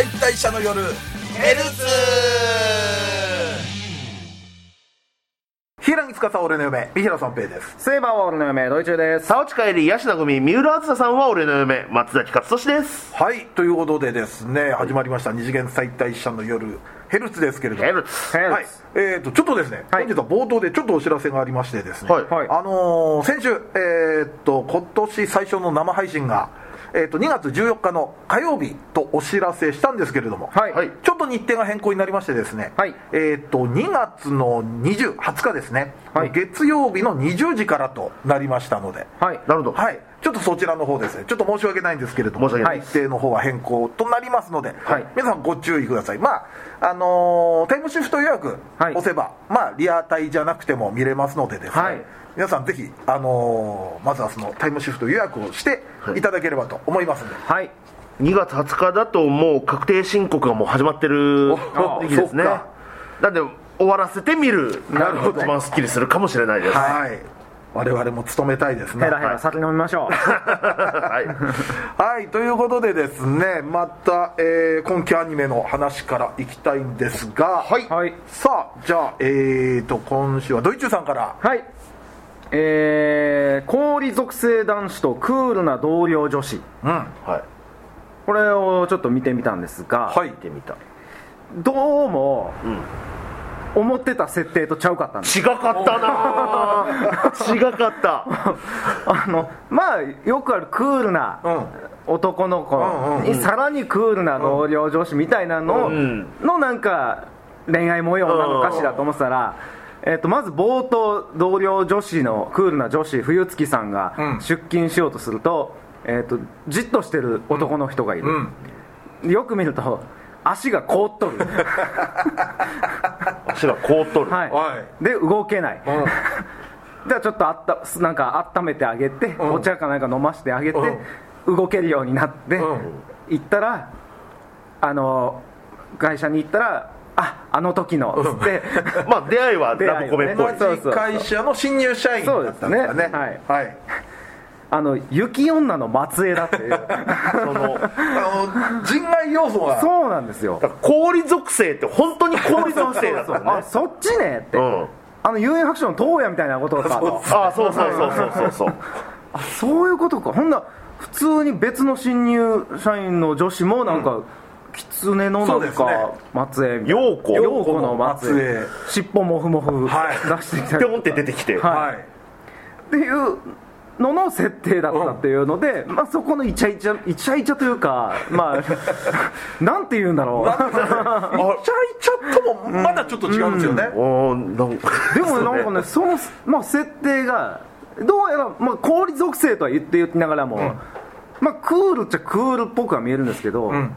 解体者の夜。ヘルツ平木司俺の嫁三平三平です。セイバーは俺の嫁ドイチューです沢地帰りヤシナ組三浦梓さんは俺の嫁松崎勝利です。はいということでですね始まりました。二次元再退者の夜。ヘルツですけれども。ヘルツ。ヘルツはいえー、とちょっとですね、はい。本日は冒頭でちょっとお知らせがありましてですね、はいはい。あのー先週、えー、と今年最初の生配信が、えー、と2月14日の火曜日とお知らせしたんですけれども、はい。はい。ちょっと日程が変更になりましてですね、はい。えー、と2月の20 20日ですね、はい。月曜日の20時からとなりましたので、はい。なるほど。はい、ちょっとそちらの方ですね、ちょっと申し訳ないんですけれども、申し訳ない。日程の方は変更となりますので、はい。皆さんご注意ください。まああのータイムシフト予約はい。押せば、まあリアタイじゃなくても見れますのでですね、はい皆さんぜひあのーまずはそのタイムシフト予約をしてい。ただければと思いますので。はい。2月20日だともう確定申告がもう始まってるお時期ですね。なんで終わらせてみるなるほど。一番スッキリするかもしれないです。はい。我々も務めたいですね。ヘラヘラ酒飲みましょう。はい。はい、ということでですね、また、えー今期アニメの話からいきたいんですが、はい。はい。さあ、じゃあ、えーと、今週はドイツさんから、はいえー、氷属性男子とクールな同僚女子。うん、はい。これをちょっと見てみたんですが、はい。見てみた。どうも、思ってた設定とちゃうかったんです。違かったなぁ 違かった。あのまあよくあるクールなうん。男の子。うんうんうん。にさらにクールな同僚女子みたいなのん。のなんか恋愛模様なのかしらと思ってたら、えっとまず冒頭同僚女子のクールな女子冬月さんがうん。出勤しようとすると,、えっとじっとしてる男の人がいる、うん、よく見ると足が凍っとる。足が凍っとる、はい、はで動けない、うん。じゃあちょっとあったなんか温めてあげて、ん。お茶かなんか飲ませてあげて、動けるようになって、うん。行ったらあの会社に行ったらああの時のっつって、まあ出会いはラブコメっぽい、ね会社の新入社員だったんだね。そうですね。はい、あの雪女の末裔だって。い うそのあの人外要素が。そうなんですよ。氷属性って本当に氷属性だったのね。あそっちねって、うん。あの遊園白書の東野みたいなことかと。あそうそうそうそうそうそう。あそういうことか。ほんなら普通に別の新入社員の女子もなんか、狐のなんか末裔陽子。陽子の末裔。末裔。尻尾もふもふ。はい。出してきたりピョンって出てきて、はい。はい。っていうのの設定だったっていうので、まあ、そこのイチャイチャイチャイチャというか まあ なんて言うんだろう。イチャイチャともまだちょっと違うんですよね、でもなんかねその、まあ、設定がどうやら、まあ、氷属性とは言って言いながらも、まあ、クールっちゃクールっぽくは見えるんですけど、ん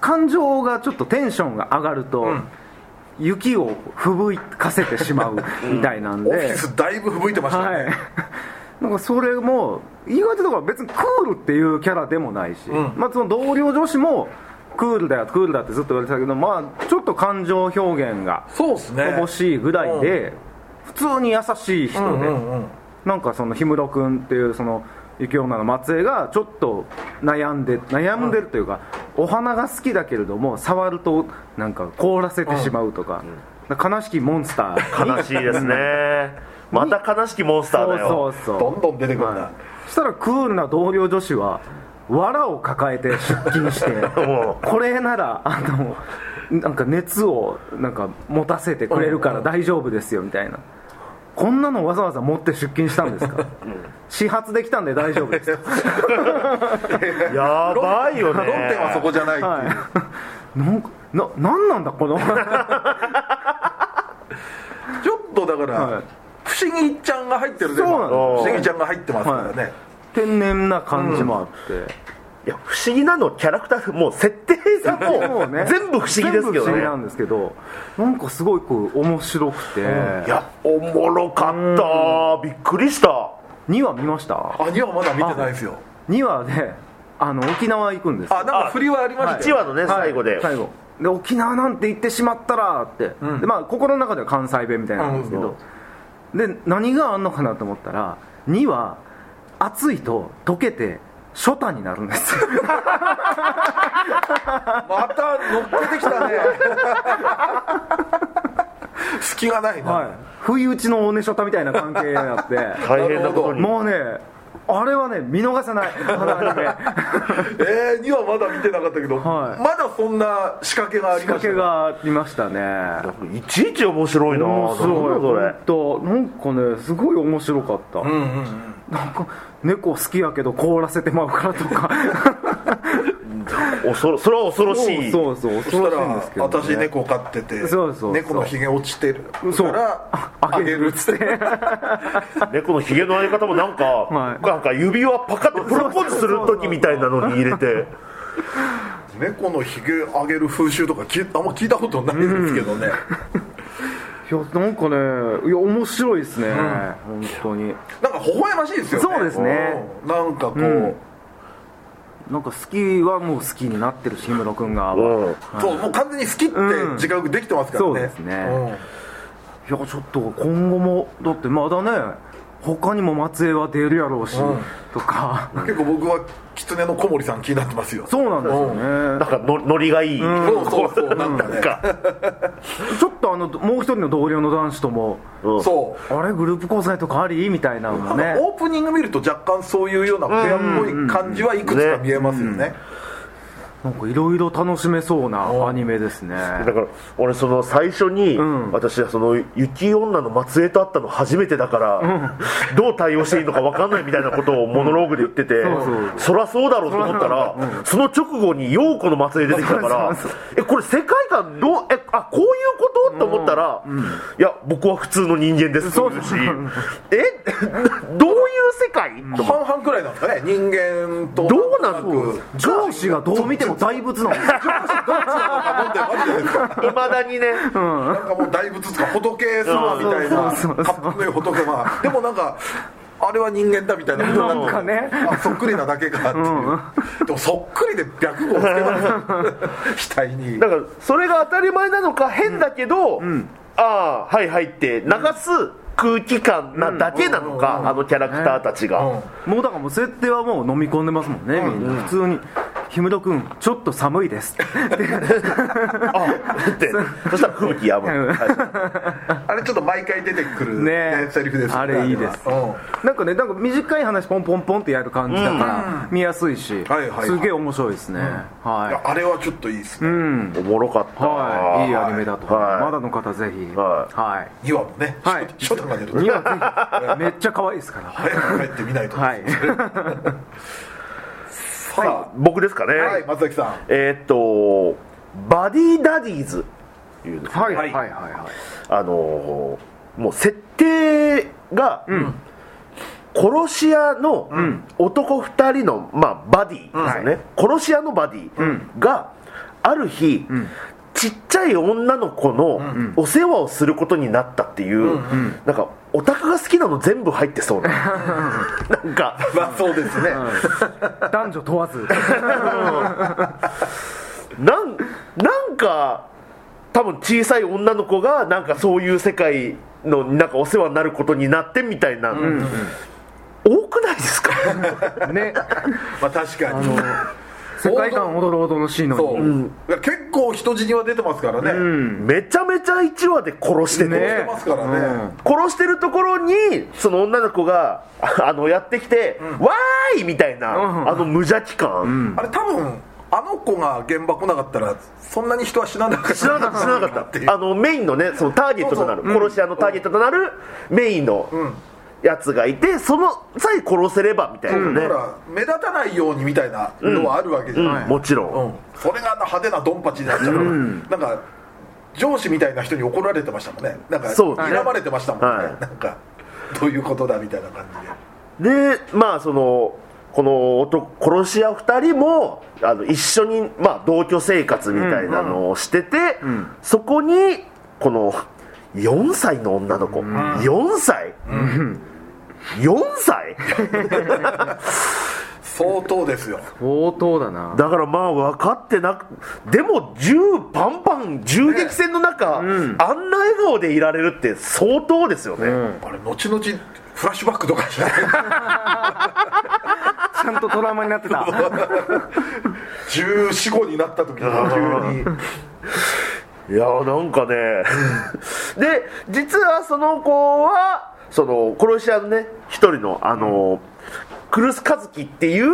感情がちょっとテンションが上がると、ん。雪を吹雪かせてしまうみたいなんで、オフィスだいぶ吹雪いてましたね、はい。なんかそれも意外とだから別にクールっていうキャラでもないし、ん。まあ、その同僚女子もクールだよクールだってずっと言われてたけどまあちょっと感情表現がそうですね。乏しいぐらいで、普通に優しい人で、うんうんうん。なんかその氷室君っていうその雪女の末裔がちょっと悩んで悩んでるというか、お花が好きだけれども触るとなんか凍らせてしまうとか、悲しきモンスター。悲しいですね。また悲しきモンスターだよ。そうそうそう。どんどん出てくるんだ、はい。そしたらクールな同僚女子は藁を抱えて出勤して もこれならあのなんか熱をなんか持たせてくれるから大丈夫ですよみたいなこんなのわざわざ持って出勤したんですか？始発できたんで大丈夫ですう やばいよね。論点はそこじゃないっていう、はい。なんかななんなんだこの。ちょっとだから、はい。不思議ちゃんが入ってるでそうなんです不思議ちゃんが入ってますからね、天然な感じもあって、いや不思議なのキャラクターもう設定がもうね。全部不思議ですけ全部不どね思議なんですけどなんかすごいこう面白くて、いやおもろかった。びっくりした。2話見ました？あ2話まだ見てないですよ。2話であの沖縄行くんですよ。あなんか振りはありました1よ、話のね最後で。最後。で沖縄なんて行ってしまったらって、ん。でまあ心の中では関西弁みたいなんですけど、で何があんのかなと思ったら2は暑いと溶けてショタになるんです。よまた乗っけてきたね。隙がないな、はい。不意打ちのおねショタみたいな関係になって。大変なことに。もうねあれはね見逃せない。あのアニメ。えー、にはまだ見てなかったけど、はい。まだそんな仕掛けがあり仕掛ました。けがありましたね。いちいち面白いな面白い。それ。本当なんかねすごい面白かった、うんうんうんなんか猫好きやけど凍らせてまうからとか。恐ろそれは恐ろしい。そうそうそうそしたら恐ろしいんですけど、ね、私猫飼っててそうそうそう。猫のひげ落ちてるそう。からあげる。っつって。猫のひげの上げ方もなんか、はい。なんか指輪パカッとプロポーズする時みたいなのに入れて。猫のひげあげる風習とかきあんま聞いたことないですけどね、いやなんかねいや面白いですね、本当に。なんか微笑ましいですよね。そうですね。うん。なんかこう、ん。なんか好きはもう好きになってるし氷室君が、うん。そうもう完全に好きって自覚できてますからね、そうですね。うん。いやちょっと今後もだってまだね他にも松江は出るやろうし、うん。とか。結構僕は狐の小森さん気になってますよ。そうなんですよなん。ねかのノリがいい、そうそうそう。なんか。ね ちょっとあのもう一人の同僚の男子ともうん。そう。あれグループ交際とかありみたいなのもね。オープニング見ると若干そういうようなペアっぽい感じはいくつか見えますよねなんかいろいろ楽しめそうなアニメですね。だから俺その最初に、ん。私はその雪女の末裔と会ったの初めてだから、どう対応していいのか分かんないみたいなことをモノローグで言ってて、そうそう。そりゃそうだろうと思ったら、その直後に陽子の末裔出てきたからそうそうえこれ世界観どうえあこういうこと？と思ったら、いや僕は普通の人間ですって言うしえ どういう世界？半々くらいなんですかね人間と。どうなのく上司がどう見ても大仏なんですよなんてマジでですかいまだにね、なんかもう大仏とか仏様みたいなかっこいい仏様。でもなんかあれは人間だみたいなことなんかね。あそっくりなだけかっていう、でもそっくりで白号をつけます 額に。だからそれが当たり前なのか変だけど、ああはいはいって流す空気感なだけなのか、あのキャラクターたちが、うん。もうだからもう設定はもう飲み込んでますもんね、みんな。普通に「氷室君ちょっと寒いです」あって。そしたら空気やむ、うん。はい。あれちょっと毎回出てくる、ねね。セリフですよあれいいです。なんかねなんか短い話ポンポンポンってやる感じだから見やすいし、はいはいはい。すげえ面白いですね、うん。い。あれはちょっといいですね、いうん。おもろかった、はい。いいアニメだと、はい。まだの方ぜひ。はい。はい。2話もね、はい。初代が出ると2話めっちゃ可愛いですから。早く帰ってみないと、はい さあ僕ですかね、はい、松崎さん。えーっとバディダディーズ。っていうんですね。はいははいいはいはい。あのーもう設定が、殺し屋の男2人の、まあ、バディですよね、殺し屋のバディがある日、ちっちゃい女の子のお世話をすることになったっていう、なんかオタクが好きなの全部入ってそうな。なんか。まあそうですね、男女問わず。なんなんか多分小さい女の子がなんかそういう世界のなんかお世話になることになってみたいな、多くないですか？ね。まあ確かに。世界観踊る踊るしいのそう、にいや結構人死には出てますからね、めちゃめちゃ1話で殺してて、ね。出てますからね、殺してるところにその女の子がああのやってきて、わーいみたいな、うん。あの無邪気感、あれ多分あの子が現場来なかったらそんなに人は死ななかった。知らなかった。知らなかった。あのメインのねそのターゲットとなる殺し屋のターゲットとなるメインのんやつがいてそのさえ殺せればみたいなね、だから目立たないようにみたいなのはあるわけじゃない、もちろん、うん。それがあんな派手なドンパチになっちゃうから、なんか上司みたいな人に怒られてましたもんね。なんか睨まれてましたもんね、はい。なんかどういうことだみたいな感じで。でまあそのこの男殺し屋2人もあの一緒に、まあ、同居生活みたいなのをしてて、そこにこの4歳の女の子、4歳、4歳？相当ですよ。相当だな。だからまあ分かってなくでも銃パンパン銃撃戦の中、あんな笑顔でいられるって相当ですよね、あれ後々フラッシュバックとかしない？ちゃんとトラウマになってた。1415になった時に急にいやなんかね。で実はその子はその殺し屋のね一人のあの、クルスカズキっていう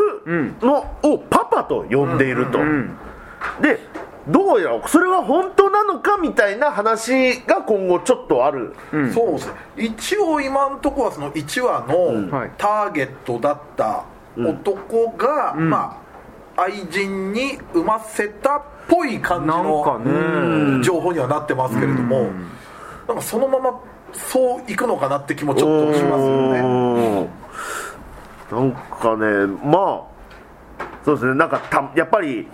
のをパパと呼んでいると、でどうやらそれは本当なのかみたいな話が今後ちょっとある、そうですね。一応今のところはその1話のはい。ターゲットだった男が、まあ愛人に産ませたっぽい感じのね。情報にはなってますけれどもなんかそのままそういくのかなって気もちょっとしますよね。うん。なんかねまあそうですね。なんかたやっぱり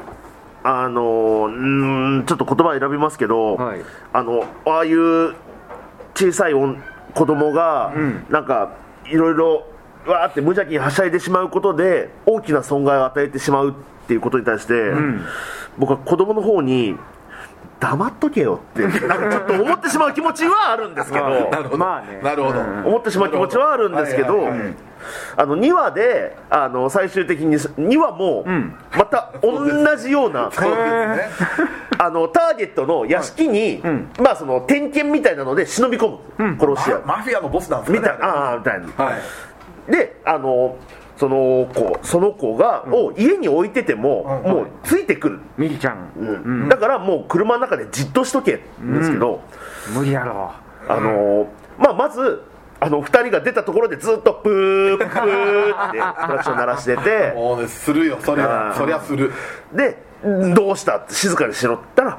あのうーんちょっと言葉選びますけど、はい。あのああいう小さい子供が、なんかいろいろわーって無邪気にはしゃいでしまうことで大きな損害を与えてしまうっていうことに対して、僕は子供の方に黙っとけよってなんかちょっと思ってしまう気持ちはあるんですけど。なるほど、まあね。なるほど、うん。思ってしまう気持ちはあるんですけど、はいはいはい。あの2話であの最終的に2話もまた同じような、そうですね。あのターゲットの屋敷に、まあ、その点検みたいなので忍び込む、殺し屋。ママフィアのボスなんですかね。みたいな。ああみたいな。はいであのその子その子が、を家に置いてても、うん。もうついてくる、ミリちゃん、うん。だからもう車の中でじっとしとけんですけど、無理やろ。あのーまあ、まずあの2人が出たところでずっとプープーってクラクション鳴らしてて。もうねするよ。そりゃそりゃする。でどうした？って静かにしろって言ったら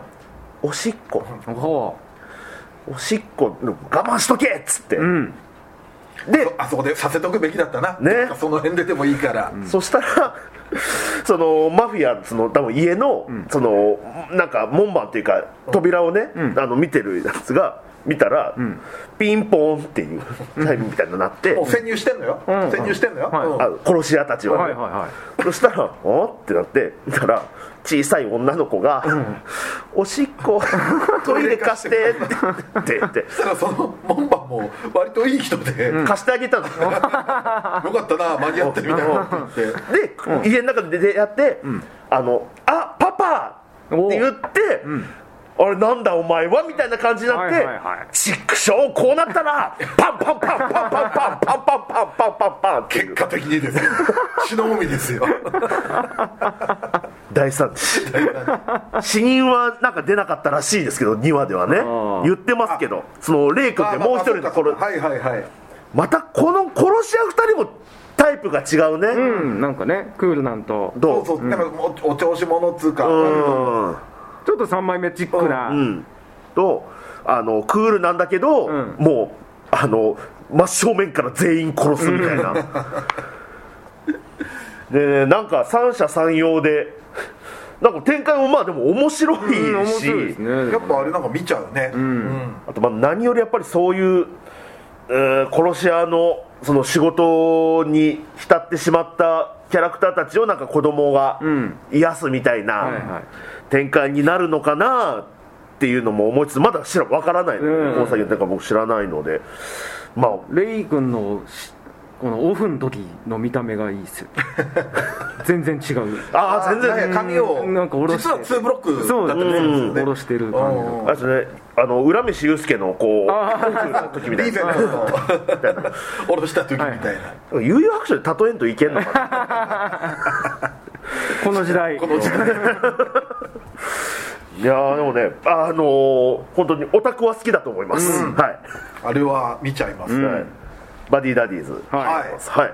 おしっこ。ほおしっこ我慢しとけっつって、ううんであそこでさせとくべきだったな。ね。その辺ででもいいから、そしたら そのマフィアその多分家の、そのなんか門番っていうか扉をね、あの見てるやつが見たら、ピンポーンっていうタイムみたいになって、もう潜入してんのよ、ん。潜入してんのよ、はい。殺し屋たちはね、はいはいはい。そしたら「おってなって見たら小さい女の子が「おしっこ トイレ貸して」って言って。そしたらその門番も割といい人で、貸してあげたの。よかったな間に合ってみたいな。ってで、家の中で出会って「あのあパパ!」って言って「あれなんだお前は?」みたいな感じになってはいはいはい「ちくしょうこうなったらパンパンパンパンパンパンパンパンパンパンパンパンパン」っていう結果的にですよ。血の海ですよ大惨事死人はなんか出なかったらしいですけど2話ではね。ー。言ってますけどそのレイ君ってもう一人のこれあまあまあそうかそうかはいはいはい。またこの殺し屋2人もタイプが違うね、うんなんかねクールなんと。どそううそう、なんかもうお調子者っつうか、うんちょっと3枚目チックな、うん。とあのクールなんだけど、ん。もうあの真正面から全員殺すみたいな。でなんか三者三様でなんか展開もまあでも面白いし、うんね。やっぱあれなんか見ちゃうね。うん、あとまあ何よりやっぱりそういう、えー殺し屋のその仕事に浸ってしまったキャラクターたちをなんか子供がん。癒すみたいはいはい。な展開になるのかなっていうのも思いつつまだ知ら分からないので、うん。この先の展開僕知らないので。まあレイ君のしこのオフの時の見た目がいいっすよ。全然違う。ああ全然髪をなんか下ろして。実は2ブロックだったりするんですよ下ねろしてる感じの。あれですねあの浦飯祐介のこうあ時みたいな。リーゼントの下ろした時みたいな、悠々白書で例えんといけんのかな。この時代。この時代。いやーでもねあのー本当にオタクは好きだと思います、はい。あれは見ちゃいます、はい、バディダディーズ。はい。はい。はい。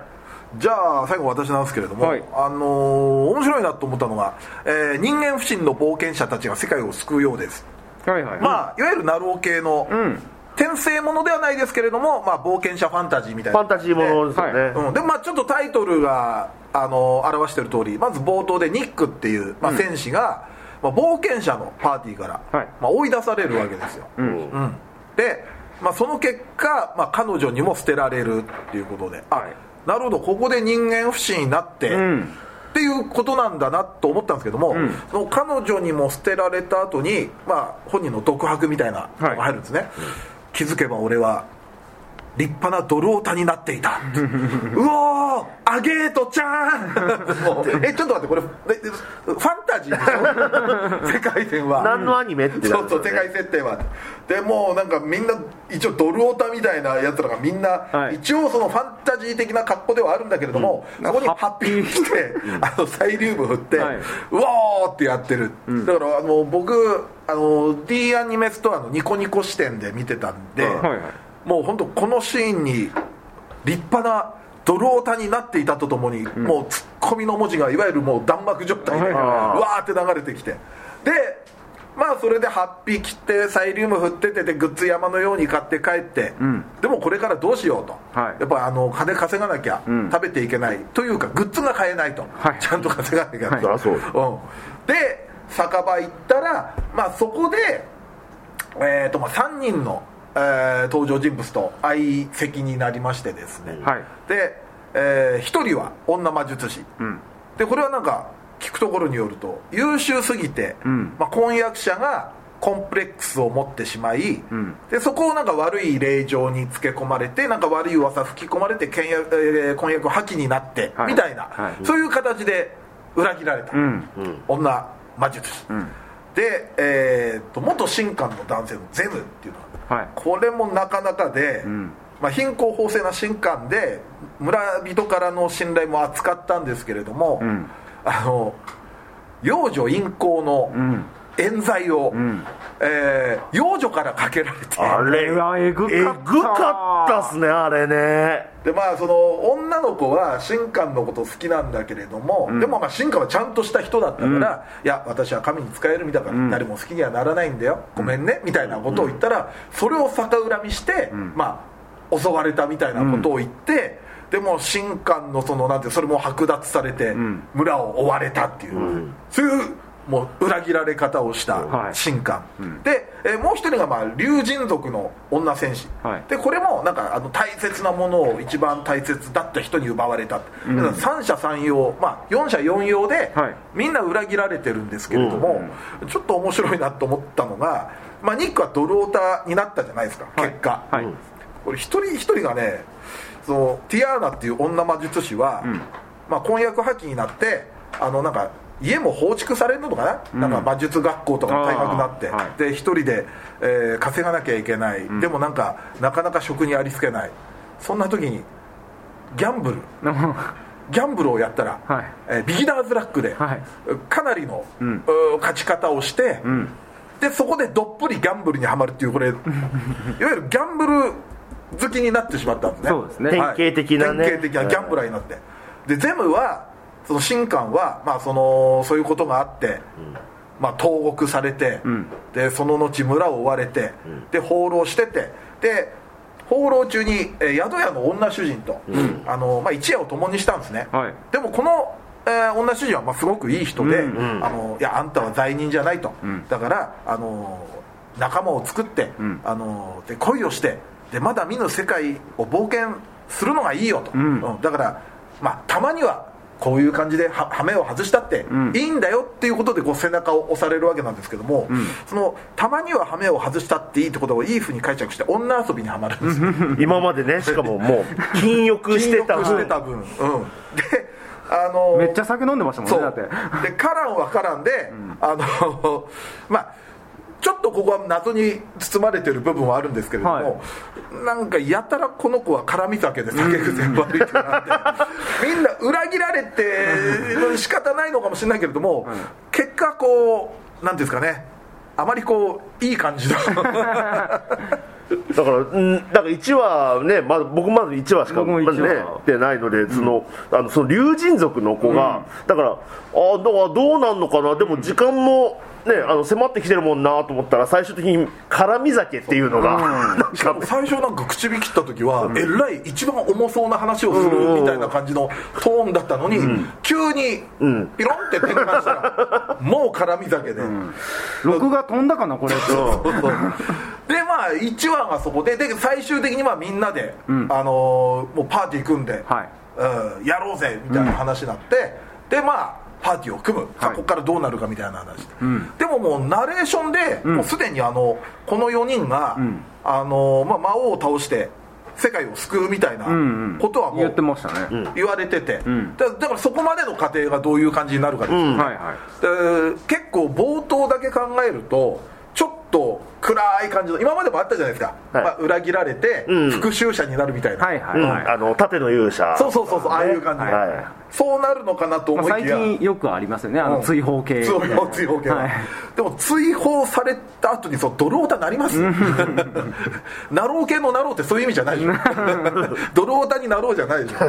じゃあ最後私なんですけれども、はい。あのー面白いなと思ったのが、えー人間不信の冒険者たちが世界を救うようです、はいはい。まあいわゆるナロー系の、ん。転生ものではないですけれども、まあ、冒険者ファンタジーみたいな。ファンタジーものですよね、はうん、でまあちょっとタイトルがあの表している通りまず冒頭でニックっていう、まあ、戦士が、まあ、冒険者のパーティーから、はい。まあ、追い出されるわけですよ、うん。うん。で、まあ、その結果、まあ、彼女にも捨てられるっていうことであ、はい。なるほどここで人間不信になって、ん。っていうことなんだなと思ったんですけども、その彼女にも捨てられた後にまあ本人の独白みたいなのが入るんですね、気づけば俺は立派なドルオタになっていた。うおーアゲートちゃん。えちょっと待ってこれえファンタジーでしょ？世界線は。何のアニメってなそうそう世界設定は。でもうなんかみんな一応ドルオタみたいなやつらがみんな、はい。一応そのファンタジー的な格好ではあるんだけれども、そこにハッピー。して、あのサイリウム振って、はい。うわーってやってる、だからあの僕あの D アニメストアのニコニコ視点で見てたんで、はいはいもう本当このシーンに立派なドルオタになっていたとともに、もうツッコミの文字がいわゆるもう弾幕状態で、はいわーって流れてきて。でまあそれでハッピー切ってサイリウム振っててでグッズ山のように買って帰って、ん。でもこれからどうしようと、はい。やっぱあの金稼がなきゃん。食べていけない、というかグッズが買えないと、はい。ちゃんと稼がなきゃ。はい。と、そりゃそううん、で酒場行ったら、まあ、そこで、えーとまあ、3人の、えー登場人物と相席になりましてですね、はい。で、え1人は女魔術師、うん。でこれはなんか聞くところによると優秀すぎて、ん。まあ、婚約者がコンプレックスを持ってしまい、ん。でそこをなんか悪い令状につけ込まれてなんか悪い噂吹き込まれて婚約,、えー婚約破棄になって、はい。みたいな、はい。そういう形で裏切られた、うん。女魔術師、ん。で、えー、と元神官の男性のゼムっていうのがはい。これもなかなかで、ん。まあ、貧困法制な神官で村人からの信頼も厚かったんですけれども、ん。あの幼女淫行のん冤罪を、ん。えー幼女からかけられて。あれうわえぐかった。えぐかったっすねあれね。でまあその女の子は神官のこと好きなんだけれども、でもまあ神官はちゃんとした人だったから、いや私は神に仕える身だから誰も好きにはならないんだよ、ごめんね。みたいなことを言ったら、それを逆恨みして、まあ襲われたみたいなことを言って、でも神官のそのなんてそれも剥奪されて村を追われたっていう、そういうもう裏切られ方をしたはい。神官、で、えーもう一人がまあ竜神族の女戦士、はい。でこれもなんかあの大切なものを一番大切だった人に奪われた、だから三者三様、まあ、四者四様で、はい。みんな裏切られてるんですけれども、ちょっと面白いなと思ったのが、まあ、ニックはドルオタになったじゃないですか、はい。結果、はい。これ一人一人がねそのティアーナっていう女魔術師は、まあ、婚約破棄になってあのなんか家も放逐されるのかな,、なんか魔術学校とかも退学になって、はいで一人で、えー稼がなきゃいけない、でもなんかなかなか職にありつけない。そんな時にギャンブル。ギャンブルをやったら、はい。えービギナーズラックで、はい。かなりの、ん。うー勝ち方をして、ん。でそこでどっぷりギャンブルにはまるっていうこれ いわゆるギャンブル好きになってしまったんですね。そうですね。典型的なね。典型的なギャンブラーになって。でゼムはその神官は、まあ、そのそういうことがあって、まあ、投獄されて、ん。でその後村を追われて、で放浪しててで放浪中に、えー宿屋の女主人と、あのまあ、一夜を共にしたんですね、はい。でもこの、えー女主人はまあすごくいい人で、うん。あのいやあんたは罪人じゃないと、だからあの仲間を作って、ん。あので恋をしてでまだ見ぬ世界を冒険するのがいいよと、ん。うん。だから、まあ、たまにはこういう感じでは羽目を外したってん。いいんだよっていうことでこう背中を押されるわけなんですけども、そのたまには羽目を外したっていいってことをいいふうに解釈して女遊びにはまるんですよ。今までねしかももう禁欲してた。禁欲してた分、うん、であのめっちゃ酒飲んでましたもんねだって。でカランはカランで、あの まあちょっとここは謎に包まれてる部分はあるんですけれども、はい。なんかやたらこのなんか絡み酒で酒癖悪いってなってみんな裏切られて仕方ないのかもしれないけれども、結果こうなんていうんですかねあまりこういい感じの。だから、うん、だから1話ね、まだ僕まだ1話しかまだね出ないので、そのあのその竜神族の子が、だから、あだからどうなんのかな、でも時間も、ね、あの迫ってきてるもんなと思ったら、最終的に絡み酒っていうのが、なんか最初なんか口火切った時は、えらい一番重そうな話をするみたいな感じのトーンだったのに、急にピロンって転換した。ら、もう絡み酒で、録画飛んだかなこれ。ってでまあ1話がそこでで最終的にはみんなで、あのーもうパーティー組んで、はい。うんやろうぜみたいな話になって、でまあパーティーを組む、さあここからどうなるかみたいな話で、でももうナレーションで、もうすでにあのこの4人が、あのまあ、魔王を倒して世界を救うみたいなうんことはも言ってうましたね、言われてて、ん。だだからそこまでの過程がどういう感じになるかですよね、はいはい。で結構冒頭だけ考えるとちょっと暗い感じの今までもあったじゃないですか、はい。まあ、裏切られてうん。復讐者になるみたいな、はいはいあの盾の勇者そうそうそうそうああいう感じで、はいそうなるのかなとまあ、思いきや、最近よくありますよねあうん。の追放系。追放追放系。は、はい。でも追放された後にそうドロータなります。ナロー系のナローってそういう意味じゃないでしょ。ドロータになろうじゃないでしょ。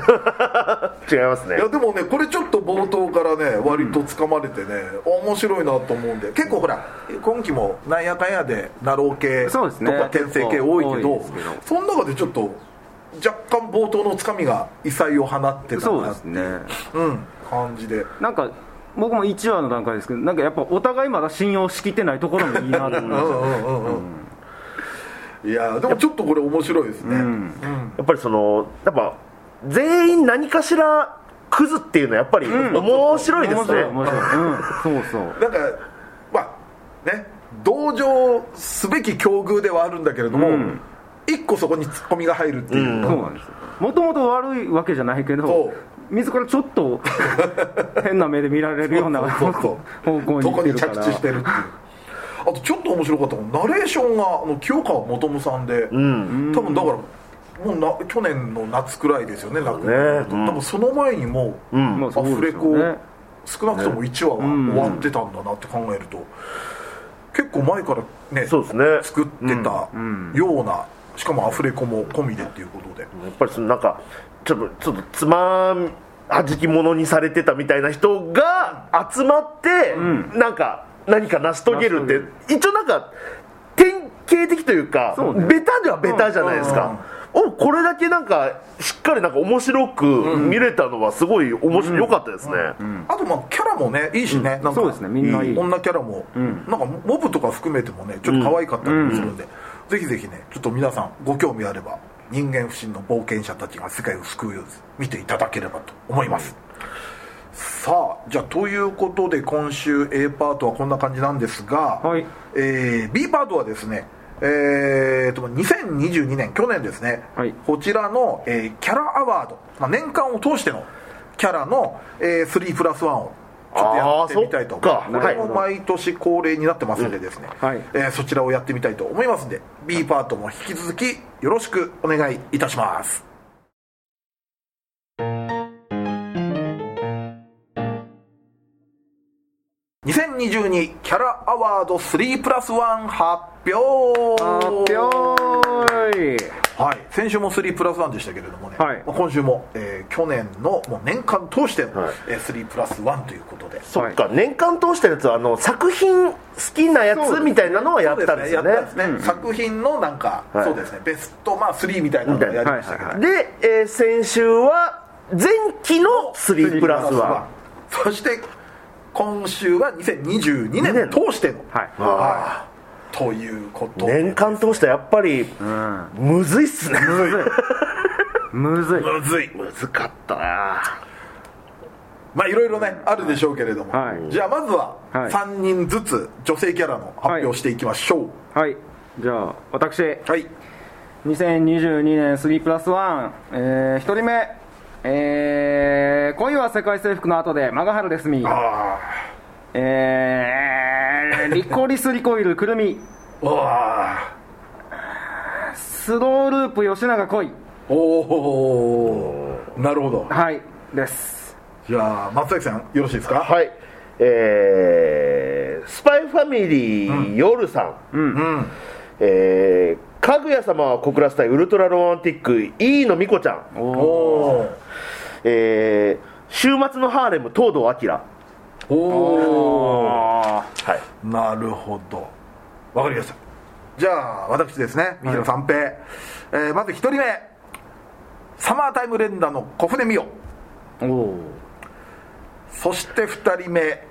違いますね。いやでもねこれちょっと冒頭からね割と掴まれてね、面白いなと思うんで。結構ほら今期もなんやかんやでナロー系とかそうですね。転生系多いけど多いですけど。その中でちょっと若干冒頭のつかみが異彩を放ってたなそうですね。うん感じで。なんか僕も1話の段階ですけどなんかやっぱお互いまだ信用しきってないところもいいなと思いましたいやでもちょっとこれ面白いですね、うん。やっぱりそのやっぱ全員何かしらクズっていうのはやっぱり面白いですね、面白い面白い、うん、そうそう。なんかまあね同情すべき境遇ではあるんだけれども、うん一個そこにツッコミが入るっていう、そうなんですよ。もともと悪いわけじゃないけそどう。自らちょっと 変な目で見られるようなそうそうそう。方向にそこに行ってるから。着地してるっていう。あとちょっと面白かったのはナレーションがあの清川元夢さんで、うん。多分だからもうな去年の夏くらいですよね亡くなるとねうん。多分その前にもう、アフレコね少なくとも1話はうん。終わってたんだなって考えると、結構前からねそうですね。作ってたような、しかもアフレコも込みでっていうことで、やっぱりそのなんかちょっとちょっとつまはじき者にされてたみたいな人が集まって、なんか何か成し遂げるって一応なんか典型的というかそうね。ベタではベタじゃないですか、おこれだけなんかしっかりなんか面白く見れたのはすごい面白い良かったですね、あとまあキャラもねいいしね、なんかそうですね。みんないい。女キャラも、なんかモブとか含めてもねちょっと可愛かったりもするんで、ぜひぜひねちょっと皆さんご興味あれば人間不信の冒険者たちが世界を救うよう見ていただければと思います、さあじゃあということで今週 A パートはこんな感じなんですが、はい。えー B パートはですねえー、と2022年去年ですね、はい。こちらの、えーキャラアワード、まあ、年間を通してのキャラの、えー、3プラス1をちょっとやってみたいとこれも毎年恒例になってますのでですね、はい。えーそちらをやってみたいと思いますんで B パートも引き続きよろしくお願いいたします。2022キャラアワード3プラス1発表。発表はい、先週も3プラス1でしたけれどもね、はい。まあ今週も、えー去年のもう年間通しての、はい。えー3プラス1ということで。そっか、年間通したやつはあの作品好きなやつみたいなのはやったんですよね。やったんですね、作品のなんか、はい。そうですね。ベスト、まあ、3みたいなのをやりましたけど、はいはいで、えー先週は前期の3プラス1そして今週は2022年通しての、はい。はいということで年間通したらやっぱりうん。むずいっすね。むずい。むずい。むずかったな。まあいろいろねあるでしょうけれども、はい。じゃあまずははい。3人ずつ女性キャラの発表していきましょう。はい。じゃあ私。はい、2022年3プラス1、えー、1人目。えー、恋は世界征服の後でマガハルですみ。あえー、リコリスリコイルくるみ。あうわスローループ吉永恋。ーおおなるほど。はいです。じゃあ松崎さんよろしいですか？はい。えー、スパイファミリー、夜さん、うん。えー、かぐや様は告らせたいウルトラロマンティック飯野美子ちゃん、おおえー、週末のハーレム東堂明おおはい。なるほど。わかりました。じゃあ私ですね。水野三平、えーまず1人目。サマータイム連打の小船美代おおそして2人目。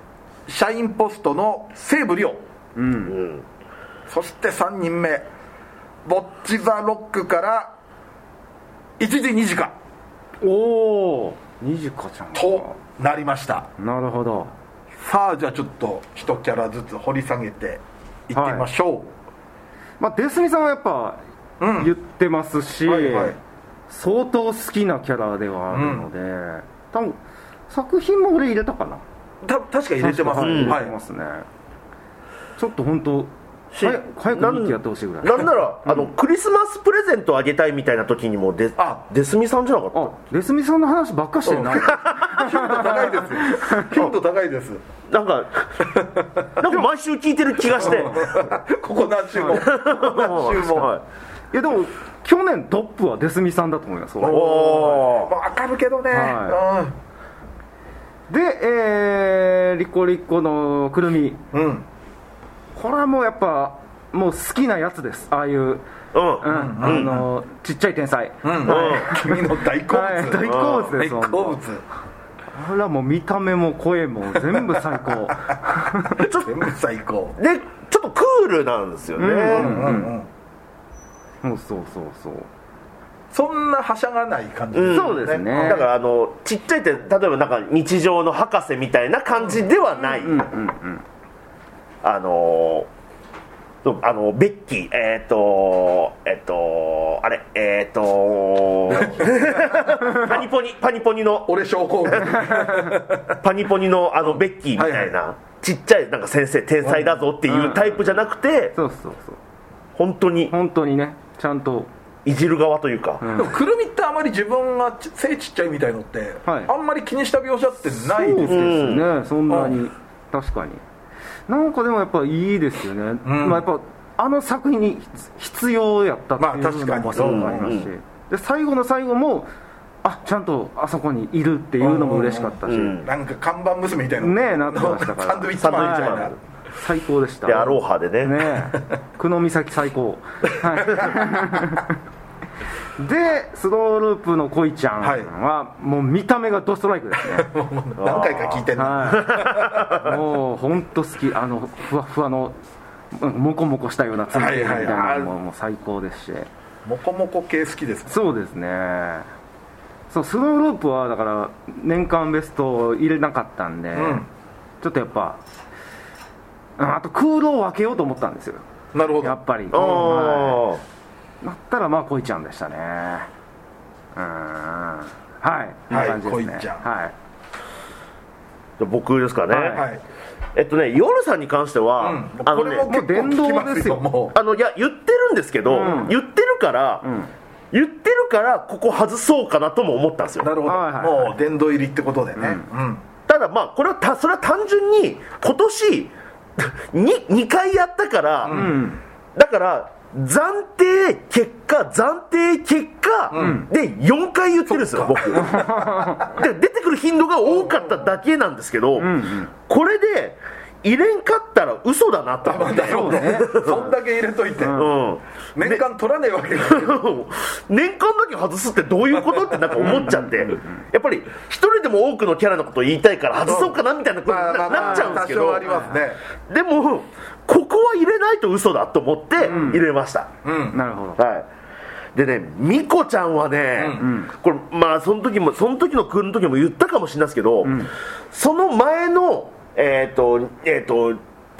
社員ポストの西武リオうん。そして3人目。ボッチ・ザ・ロックから1時2時かおおにじかちゃんか。となりました。なるほどさあじゃあちょっと1キャラずつ掘り下げていってみましょまあデスミさんはやっぱう、うん。言ってますし、はいはい。相当好きなキャラではあるので、多分作品も俺入れたかな。た確か入れてます、はいはい。入れてますね、ちょっと本当し早早く人気やってほしいぐらい。なんなら、あのクリスマスプレゼントあげたいみたいな時にもであデスミさんじゃなかった？あレスミさんの話ばっかしてるな頻度高いです頻度高いです。なんかなんか毎週聞いてる気がして。ここ何週も。何週も、はい。やでも去年トップはデスミさんだと思います。俺おー。わかるけどね、はで、えーリコリコのくるみ。うん、うん、これはもうやっぱもう好きなやつです。ああいう、うん。うんあのちっちゃい天才、うん。君の大好物、はい。大好物です大好物あらもう見た目も声も全部最高。全部最高。でちょっとクールなんですよね、うんうんうんそうそうそうそう。そんなはしゃがない感じ。うん。そうですね。だからあのちっちゃいって例えばなんか日常の博士みたいな感じではない、うんうんうんあのそうあのベッキーえっ、とえっ、とあれえっ、と パニポニパニポニの俺症候群。パニポニの あのベッキーみたいな、ちっちゃいなんか先生天才だぞっていうタイプじゃなくて、そうそうそう。本当に本当にねちゃんと。いじる側というか、でもくるみってあまり自分がち背ちっちゃいみたいのって、はい。あんまり気にした描写ってないですよですね、そんなに。確かになんかでもやっぱいいですよね、ん。まあ、やっぱあの作品に必要やったっていうまあ確かに。のもすごくありますし、うん。で最後の最後もあちゃんとあそこにいるっていうのも嬉しかったし、うん。なんか看板娘みたいな。ねえなってましたから。サンドウィッチマンみたいな、はい最高でした。でアロハでね。ねえ。久野岬最高。はい でスローループの恋ちゃんはもう見た目がドストライクですね。何回か聞いてんの。はい、もう本当好き。あのふわふわのうんモコモコしたようなツンケみたいなのももう最高ですし。モコモコ系好きですそうですね。そうスローループはだから年間ベスト入れなかったんで、ん。ちょっとやっぱうんあとクールを分けようと思ったんですよ。なるほど。やっぱり、あはーいだったらまあ恋ちゃんでしたね。うん。はい。こんな感じですね。恋ちゃん。はい。じゃあ僕ですかね、はい。はい、えっとね夜さんに関しては、うん、あのねこれも結構聞きますよもう。もあのいや言ってるんですけど、うん。言ってるから、ん。言ってるからここ外そうかなとも思ったんですよ。うなるほど、はいはいはい。もう殿堂入りってことでね、うん。ただまあこれはたそれは単純に今年 に2回やったから、うん。だから暫定結果暫定結果、で4回言ってるんですよ僕。で出てくる頻度が多かっただけなんですけど、これで入れんかったら嘘だなと。思ってなるほどねそんだけ入れといて、うん。年間取らねえわけ年間だけ外すってどういうことってなんか思っちゃって。やっぱり一人でも多くのキャラのことを言いたいから外そうかなみたいなことにななっちゃうんですけど。多少ありますね。でもここは入れないと嘘だと思って入れました、うん。なるほど。はい。でねミコちゃんはね、これまあその時もその時のクールの時も言ったかもしれないですけど、その前のえっ、とえっ、と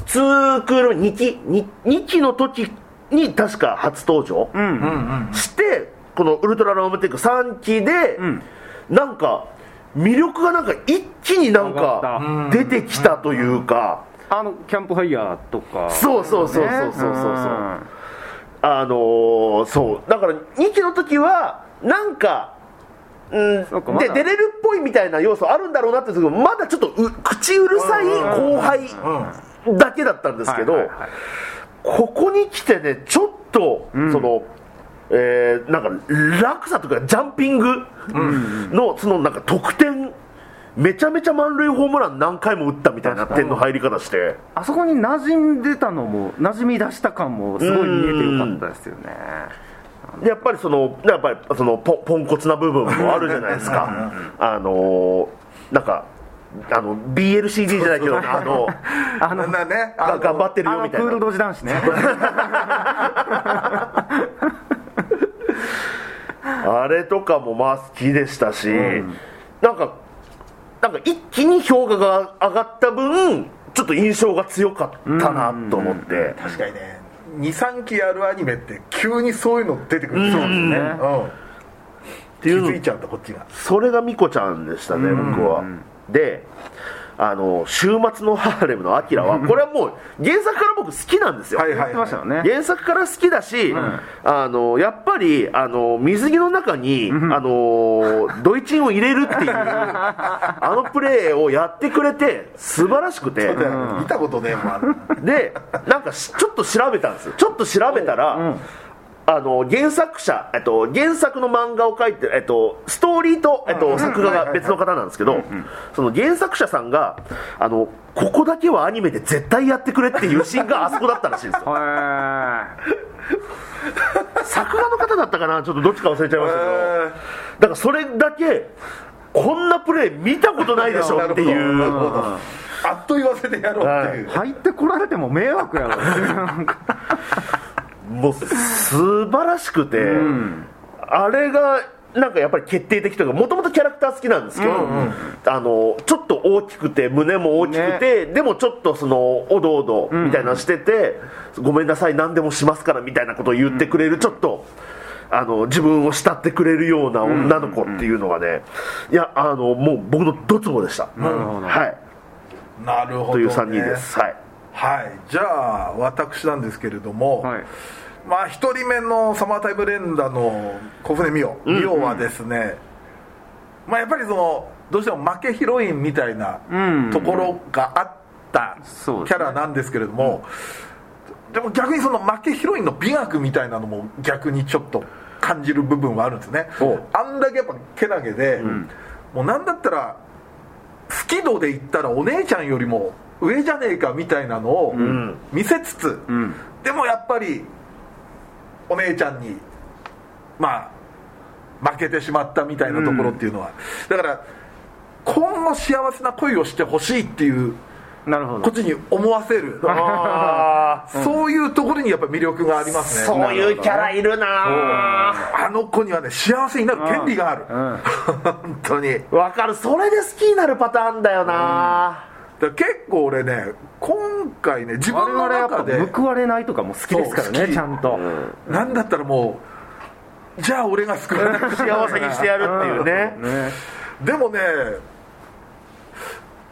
2クール2期 2, 2期の時に確か初登場、うん。うんうんしてこのウルトラロームテック3期で、ん。なんか魅力がなんか一気になんか出てきたというか、あのキャンプファイヤーとか。そうそうそうそうそうそうそう。あのーそう。だから2期の時はなんかうん。で出れるっぽいみたいな要素あるんだろうなってまだちょっとう口うるさい後輩だけだったんですけど、ここに来てねちょっと、そのえーなんか落差とかジャンピングの、そのなんか得点めちゃめちゃ満塁ホームラン何回も打ったみたいな点の入り方して。あそこに馴染んでたのも馴染み出した感もすごい見えてよかったですよね。でやっぱりそのやっぱりそのポポンコツな部分もあるじゃないですか。あのーなんかあの BLCD じゃないけどあのあのなねが頑張ってるあよみたいな。のクール同時男子ね。あれとかもまあ好きでしたし、なんかなんか一気に評価が上がった分ちょっと印象が強かったなと思って、確かにね23期やるアニメって急にそういうの出てくる。ん。ですよね、ねうん。ていう気づいちゃうんだこっちが。それがミコちゃんでしたね、僕は。で、あの週末のハーレムのアキラは、これはもう原作から僕好きなんですよ。はいはい言ってましたよね。原作から好きだし、あのやっぱりあの水着の中に、あのドイチンを入れるっていう あのプレーをやってくれて素晴らしくて。見たことねえもんでなんかしちょっと調べたんですよ。ちょっと調べたら、あの原作者、えっと、原作の漫画を描いて、えっと、ストーリーと、えっと、作画が別の方なんですけど、その原作者さんがあのここだけはアニメで絶対やってくれっていうシーンがあそこだったらしいんですよ。は 作画の方だったかな？ちょっとどっちか忘れちゃいましたけど、だからそれだけこんなプレー見たことないでしょっていう。あっと言わせてやろうっていう、い。入ってこられても迷惑やろ もう素晴らしくて、あれがなんかやっぱり決定的というかもともとキャラクター好きなんですけど、あのちょっと大きくて胸も大きくて、でもちょっとそのおどおどみたいなのしてて、ごめんなさい何でもしますからみたいなことを言ってくれるちょっと。あの自分を慕ってくれるような女の子っていうのがね、いやあのもう僕のドツボでした、なるほどはい。なるほど、ね、という3人です、はいはい。じゃあ私なんですけれども、はい。まあ1人目のサマータイム連打の小舟美桜美桜はですね、まあやっぱりそのどうしても負けヒロインみたいなうん。ところがあったキャラなんですけれども、でも逆にその負けヒロインの美学みたいなのも逆にちょっと感じる部分はあるんですね。おあんだけやっぱけなげで、もうなんだったら好き度で言ったらお姉ちゃんよりも上じゃねえかみたいなのをん。見せつつ、ん。でもやっぱりお姉ちゃんにまあ負けてしまったみたいなところっていうのは、だから今後幸せな恋をしてほしいっていうなるほど。こっちに思わせる。そういうところにやっぱ魅力がありますね。そういうキャラいるなあの子にはね幸せになる権利がある。うん。本当に。わかる。それで好きになるパターンだよな、だから結構俺ね今回ね自我分の中で報われないとかも好きですからねちゃんと。なんだったらもうじゃあ俺が救わなくちゃ幸せにしてやるっていうね。ねでもね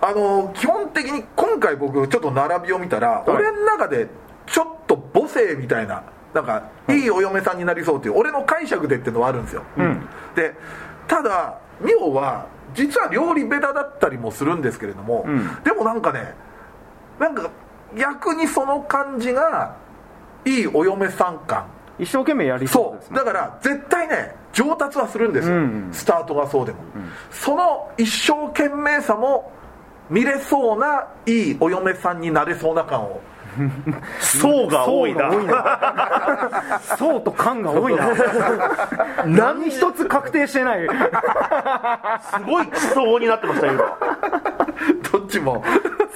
あの基本的に今回僕ちょっと並びを見たら、い。俺の中でちょっと母性みたいななんかい。いお嫁さんになりそうっていう俺の解釈でっていうのはあるんですよ、でただ美桜は実は料理ベタだったりもするんですけれども、ん。でもなんかねなんか逆にその感じがいいお嫁さん感。一生懸命やりそうそですもんう。だから絶対ね上達はするんですよ、うん。うんスタートがそうでも、その一生懸命さも見れそうないいお嫁さんになれそうな感を層が多いな。層と感が多いな。何一つ確定してない。すごい地層になってましたよどっちも。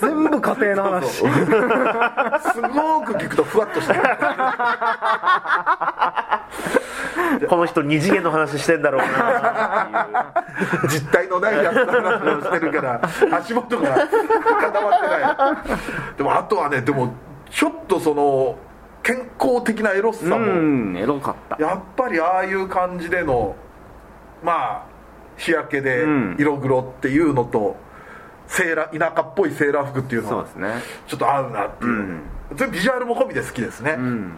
全部家庭の話。すごく聞くとふわっとしてこの人二次元の話してんだろうな。実体のないやつの話をしてるから足元が固まってない。でもあとはねでもちょっとその健康的なエロスさうも、んエロかった。やっぱりああいう感じでのまあ日焼けでうん。色黒っていうのと、セーラー田舎っぽいセーラー服っていうのはそうですね。ちょっと合うなっていう、それビジュアルも込みで好きですね、うん。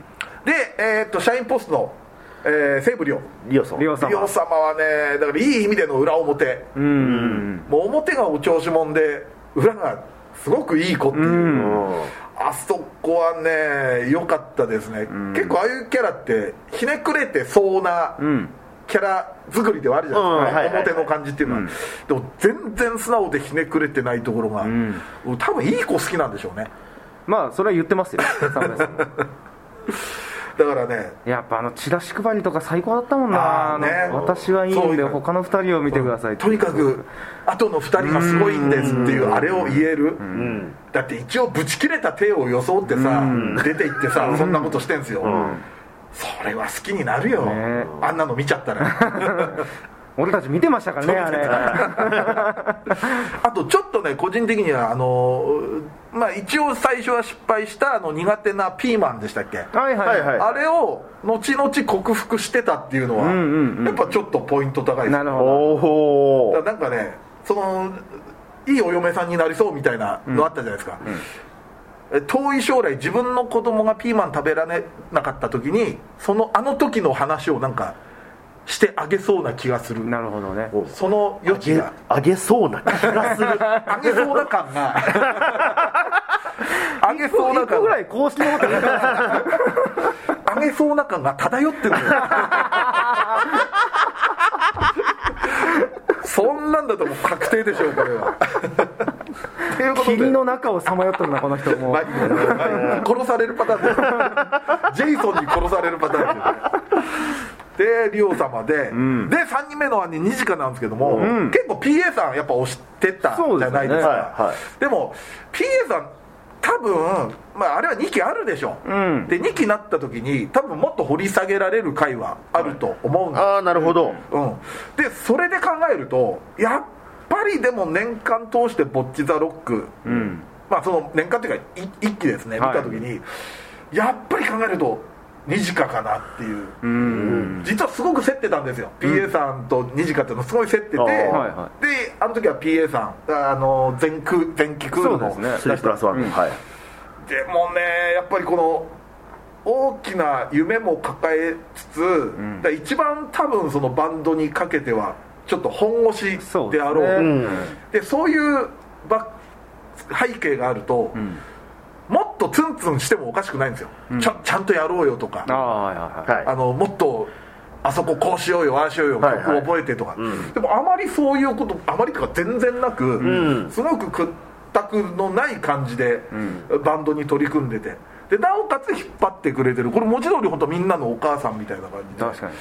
で、えーっと社員ポストの、えー、西武リオリオ。リオ様。リオ様はねだからいい意味での裏表。うん。もう表がお調子者で裏がすごくいい子っていう、うんあそこはね良かったですね、結構ああいうキャラってひねくれてそうなうん。キャラ作りではあるじゃないですか、表の感じっていうのは、うん。でも全然素直でひねくれてないところが、ん。多分いい子好きなんでしょうね。まあそれは言ってますよ。だからね。やっぱあのチラシ配りとか最高だったもんな。ね。私はいいんで他の2人を見てくださいとにかく後の2人がすごいんですっていうあれを言える。うんだって一応ブチ切れた手を装ってさ出て行ってさそんなことしてんすよ。それは好きになるよ。ね。あんなの見ちゃったら。俺たち見てましたからねあれ。あとちょっとね個人的にはあのまあ一応最初は失敗したあの苦手なピーマンでしたっけ？はいはいはい。あれを後々克服してたっていうのは、んうんうん。やっぱちょっとポイント高いです。なるほど。なんかねそのいいお嫁さんになりそうみたいなのあったじゃないですか、え遠い将来自分の子供がピーマン食べられなかった時にそのあの時の話をなんかしてあげそうな気がする。なるほどね。その余地げが。あげそうな気がする。あげそうな感が。あげそうな感が。あげそうな感が漂ってるのよそんなんだともう確定でしょうこれは。っていうことで。霧の中をさまよってるなこの人も。まあ殺されるパターンですジェイソンに殺されるパターンですでリオ様で、で3人目の兄ニジカなんですけども、結構 PA さんやっぱ推してたじゃないですかではいはいでも PA さん多分、まあ、あれは2期あるでしょ、ん。で2期になった時に多分もっと掘り下げられる回はあると思うんですああなるほど。うん、でそれで考えるとやっぱりでも年間通して「ボッチ・ザ・ロック」うん。まあその年間っていうかい一期ですね。見はい。た時に、やっぱり考えるとニジカかなっていう、うん。実はすごく競ってたんですよ、PA さんとニジカっていうのすごい競ってて、あーはいはであの時は PA さんあの前空前期クールのそうですね。3プラスワン。うん。はい。でもねやっぱりこの大きな夢も抱えつつ、だから一番多分そのバンドにかけてはちょっと本腰であろう。そうですね。うんでそういうバ背景があると、もっとツンツンしてもおかしくないんですよ、ちゃちゃんとやろうよとか。ああはいあのもっとあそここうしようよああしようよ曲を覚えてとか、うん。でもあまりそういうことあまりとか全然なく、ん。すごく屈託のない感じで、バンドに取り組んでてでなおかつ引っ張ってくれてる。これ文字通り本当みんなのお母さんみたいな感じで。確かに。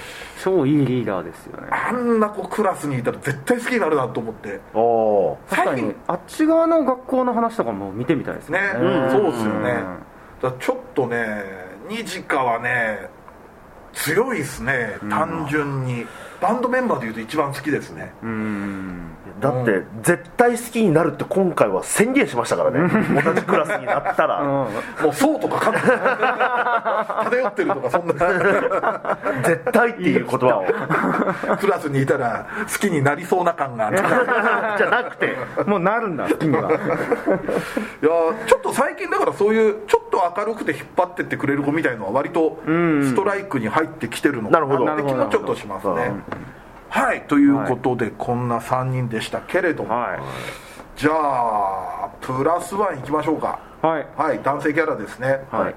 超いいリーダーですよね。あんな子クラスにいたら絶対好きになるなと思って。おお確かにあっち側の学校の話とかも見てみたいですね、ねそうですよね、うん。ちょっとねニジカはね強いですね。単純に、バンドメンバーでいうと一番好きですね。うん。だって絶対好きになるって今回は宣言しましたからね。同じクラスになったら。もうそうとかかんない漂ってるとかそんな。絶対っていう言葉を。クラスにいたら好きになりそうな感が じゃなくてもうなるんだ好きには。いやちょっと最近だからそういうちょっと明るくて引っ張ってってくれる子みたいのは割とストライクに入ってきてるのかなるほどなって気もちょっとしますねはいということでこんな3人でしたけれども、はじゃあプラスワンいきましょうか。いはい。はい男性キャラですね。はい。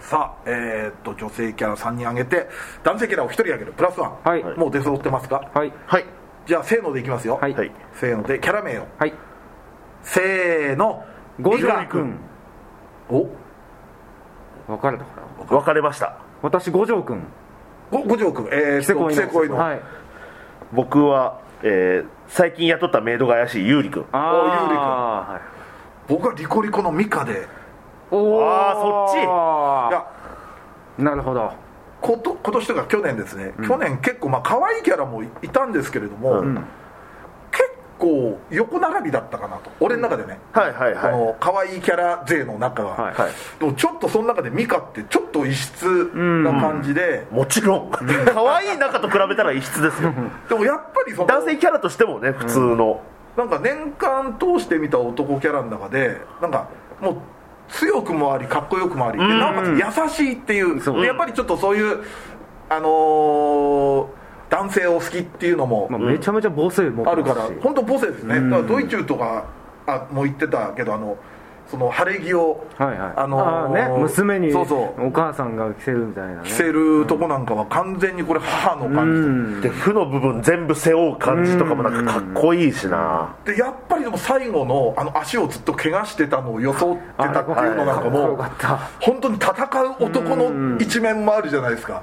さあえーっと女性キャラ3人挙げて男性キャラを1人挙げる。プラスワン、はい。もう出揃ってますか？はい。はい。じゃあせーのでいきますよ、はい。はい。せーのでキャラ名を。はい。せーの。五条ミカ君お？別れたから分かれました。私五条君ご五条君えーっと恋キセ恋の、はい。僕は、えー最近雇ったメイドが怪しいユーリ君。ああはい。僕はリコリコのミカで。おあーそっち？いちや。なるほど。こと今年というか去年ですね、去年結構まあ可愛いキャラもいいたんですけれども、うん。結構横並びだったかなと。俺の中でね、はいはいこはい。の可愛いキャラ勢の中。が、はいはい。でもちょっとその中でミカってちょっと異質な感じで、もちろん。可愛い中と比べたら異質ですよ。でもやっぱりその男性キャラとしてもね普通の、なんか年間通して見た男キャラの中でなんかもう強くもありかっこよくもあり、でなおかつ優しいっていう。そうでやっぱりちょっとそういうあのー男性を好きっていうのもまあめちゃめちゃ母性持ってあるから本当母性ですね、だからドイチューとかあもう言ってたけどあのその晴れ着を、はいはい。あのーね娘にそうそう。お母さんが着せるみたいなね。着せるとこなんかは完全にこれ母のう感ん。で負の部分全部背負う感じとかもなんかかっこいいしな。じでやっぱりでも最後のあの足をずっと怪我してたのを装ってたっていうのなんかも本当に戦う男の一面もあるじゃないですか。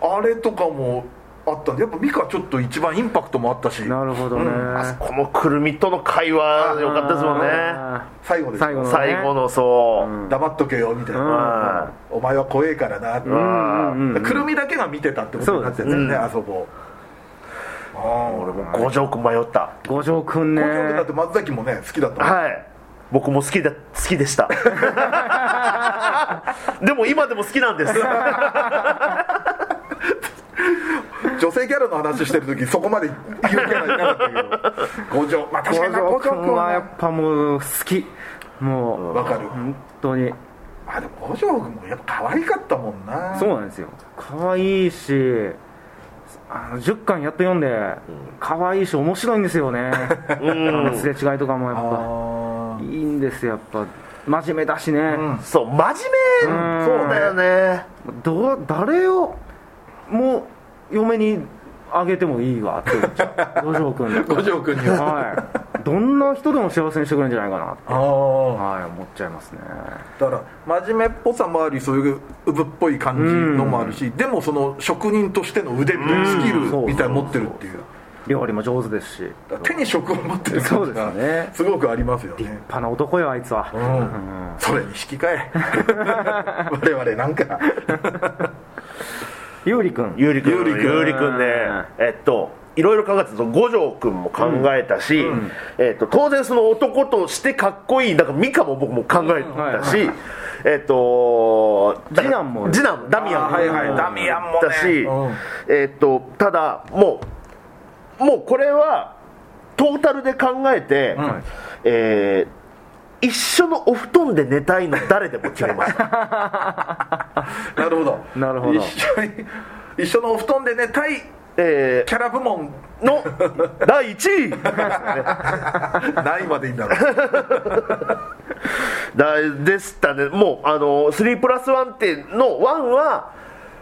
あれとかもあったんでやっぱミカちょっと一番インパクトもあったし。なるほどね、うん。あそこのくるみとの会話良かったですもんね。あ最後です最後の最後のそう、黙っとけよみたいな、あお前は怖えからな。って、ーうんうんうん。くるみだけが見てたってことになってるんですよねあそこ。ああ俺も五条く迷った。五条くんね。こだって松崎もね好きだったはい。僕も好きだ好きでした。でも今でも好きなんです 女性キャラの話してる時そこまで言うキャラいなかったけど五条まあ確かにな五条君君はは。やっぱもう好き。もうわかる。本当に。あでも五条君もやっぱ可愛かったもんな。そうなんですよ。可愛いしあの10巻やっと読んで可愛いし面白いんですよね。うん。すれ違いとかもやっあぱいいんですよやっぱ。真面目だしね、そう真面目。そうだよね。どう誰をもう嫁にあげてもいいわって思っちゃう。五条君ー五条君には。はい。どんな人でも幸せにしてくれるんじゃないかなって。ああはい思っちゃいますね。だから真面目っぽさもありそういううぶっぽい感じのもあるしでもその職人としての腕みたいなスキルみたいなの持ってるっていう。料理も上手ですし。手に職を持ってるそう感じがですね。すごくありますよね。派な男よあいつは、うん。それに引き換え。我々なんかゆうりくん。ゆうりくん。ゆうりくんね。えっといろいろ考えてた。と五条くんも考えたし、えっと当然その男としてかっこいいなんかミカも僕も考えたし、えっと次男も。次男ダミアンあはいはい。ダミアンも。ね。だし、うん。えっとただもうもうこれはトータルで考えて、ん。えー一緒のお布団で寝たいの誰でも決めました なるほど。なるほど。一緒に一緒のお布団で寝たいえキャラ部門ーの 第1位。何位までいいんだろう。だでしたね。もうあの3プラス1っての1は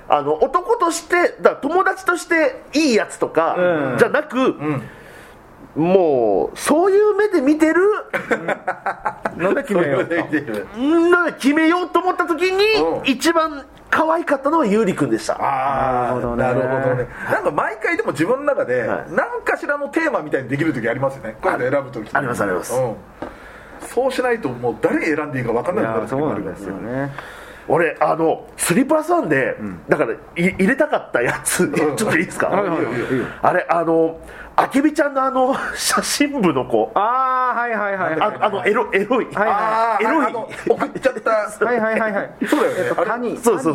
あの男としてだ友達としていいやつとか、うん。じゃなく、もうそういう目で見てる？なんで決めようそれでいいですので決めようと思った時に、うん。一番可愛かったのはゆうりくんでした。ああなるほどね。なるほどね。なんか毎回でも自分の中ではい。何かしらのテーマみたいにできる時ありますよね。こういうの選ぶ時ありますあります。うん。そうしないともう誰選んでいいか分かんいなくなるやそうなん時もあるからですよね。俺あの3プラス1で、だからい入れたかったやつ、ちょっといいですか、あれあのあけびちゃんのあの 写真部の子。ああはいはいはいはい。ああのエロエロい、はいああエロい。送っちゃった。はいはいはいはい。そうだよね。えっと谷そうそう。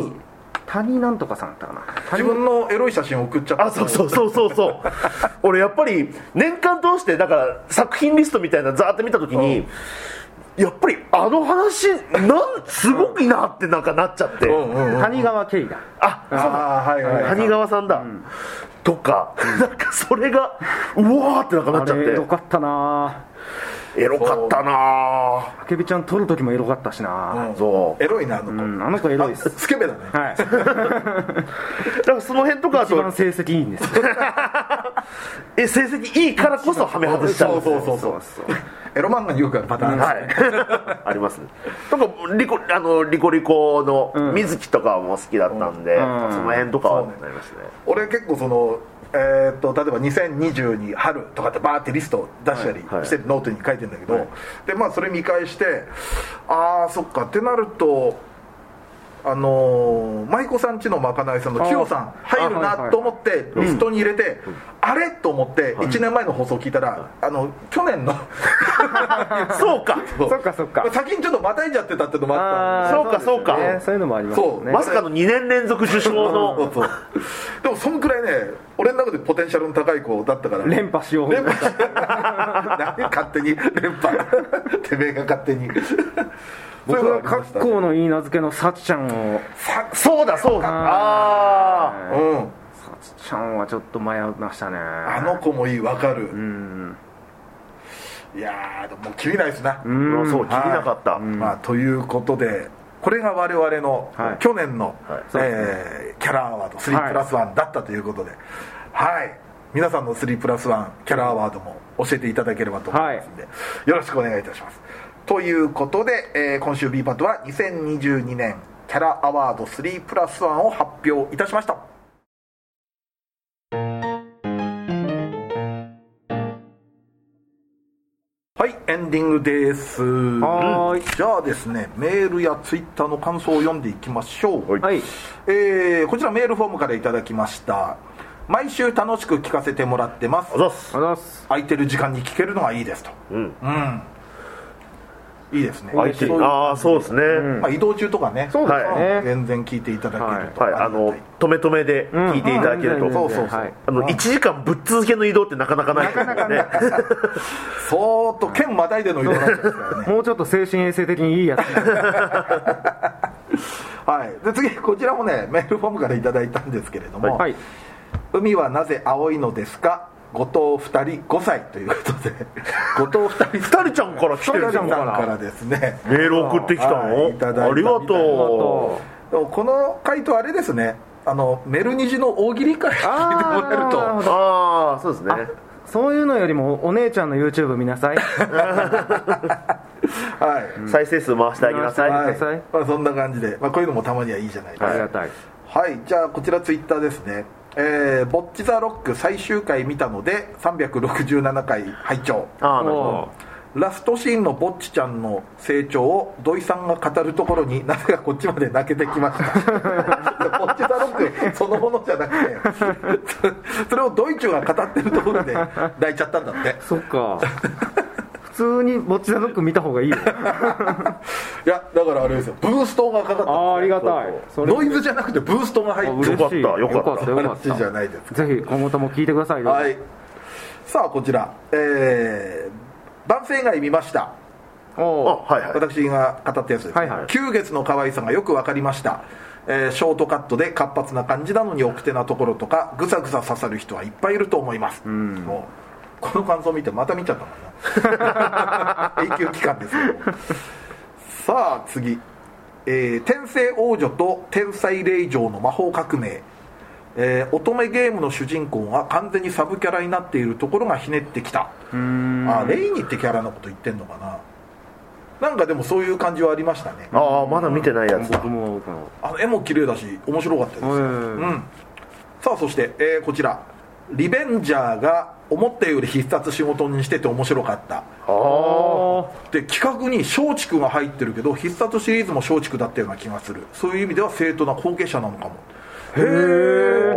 谷谷なんとかさんだったかな。自分のエロい写真送っちゃった。あそうそうそうそうそう。俺やっぱり年間通してだから作品リストみたいなのザーって見た時に、やっぱりあの話なんすごくいいなってなんかなっちゃって、うんうんうん谷川圭だ。あそうだ。ああはいはいはい。谷川さんだ、とかなんかそれがうわーってなんかなっあちゃって。れエロかったなエロかったな。あけびちゃん撮る時もエロかったしな。うんそう。エロいなあの子。うんあの子エロいっす。スケベだね。はい。だからその辺とか一番成績いいんですよ。え成績いいからこそはめ外しちゃうそうそうそう。そうエロ漫画によくあるパターンですね。はい、あります。ね。とかリコあのリコリコのうん。水着とかも好きだったんで、うん。その辺とかはなりますね。俺結構そのえー、と例えば2022春とかってバーってリスト出したりはいはい。してるノートに書いてるんだけど、はい。でまあそれ見返してああそっかってなるとあのー舞妓さんちのまかないさんのあーキヨさん入るなと思ってリストに入れて、あれと思って1年前の放送聞いたら、あの去年の そうか。そうかそっか。先にちょっとまたいじゃってたってのもあったそうかそうか。ね。そういうのもありますよねまさかの2年連続受賞そう。の。そうでもそんくらいね俺の中でポテンシャルの高い子だったから。連覇しよう。連覇した。何勝手に連覇。てめえが勝手に。僕そういうのは格好のいい名付けのさっちゃんを。さそうだそうだ。ああ。うん。さっちゃんはちょっと迷いましたね。あの子もいいわかる。うん。いやももう切りないですな、うん。そう切りなかった。まあ、ということでこれが我々のはい。去年の、はい。えーキャラアワード3プラス1だったということで。はい、皆さんの3プラス1キャラアワードも教えていただければと思いますので、よろしくお願いいたしますということで、えー今週 B パートは2022年キャラアワード3プラス1を発表いたしました。はいエンディングです。はーい。じゃあですねメールやツイッターの感想を読んでいきましょう、はい。えーこちらメールフォームからいただきました。毎週楽しく聞かせてもらってます。あざす。空いてる時間に聞けるのがいいですと。うん。うんいいですね。相手そうい。うああそうですね、まあ、移動中とかね。そうですね、全然聞いていただけると、はい。あの止め止めで聞いていただけると、うん。そうそうそうはいあの1時間ぶっ続けの移動ってなかなかないと思うんでねそーっと県またいでの移動になんですからね。もうちょっと精神衛生的にいいやつはい、で次こちらもねメールフォームからいただいたんですけれども、はい。海はなぜ青いのですか？後藤2人5歳ということで。後藤2人二人ちゃんから来てる二人ちゃんからですね。メール送ってきたの、はいいただいたありがとでもこの回答あれですね。あのメルニジの大喜利会聞いてもらえるとあああそうですね。そういうのよりもお姉ちゃんの YouTube 見なさい。はい、再生数回してあげなさい、うんはい。まあ、そんな感じで、まあ、こういうのもたまにはいいじゃないですか。ありがたい。はい、じゃあこちらツイッターですね、えー、ボッチ・ザ・ロック最終回見たので367回拝聴。ああなるほおラストシーンのぼっちちゃんの成長を土井さんが語るところに なぜかこっちまで泣けてきました。ぼっち・ザ・ロックそのものじゃなくて それをドイツが語ってるところで泣いちゃったんだって。そっか。普 通にぼっちザロック見た方がいいよ。いやだからあれですよ。ブーストがかかったああありがたい。ノイズじゃなくてブーストが入ってよかった。よかった。よかったよか話じゃないですぜひ今後とも聞いてくださいよはい。さあこちら。えー、男性以外見ました。おはいはい。私が語ったやつですね、はいはい。9月の可愛さがよく分かりました、えーショートカットで活発な感じなのに奥手なところとかぐさぐさ刺さる人はいっぱいいると思います、もうこの感想見てまた見ちゃったもんな。永久期間ですよ。さあ次、えー天聖王女と天才霊嬢の魔法革命。えー乙女ゲームの主人公が完全にサブキャラになっているところがひねってきた。あレイニってキャラのこと言ってんのかな。なんかでもそういう感じはありましたね。ああまだ見てないやつだ。僕も僕も。あの絵も綺麗だし面白かったです、ううんん、さあそして、えーこちら。リベンジャーが思ったより必殺仕事にしてて面白かった。で企画に松竹が入ってるけど必殺シリーズも松竹だったような気がする。そういう意味では正当な後継者なのかもへえ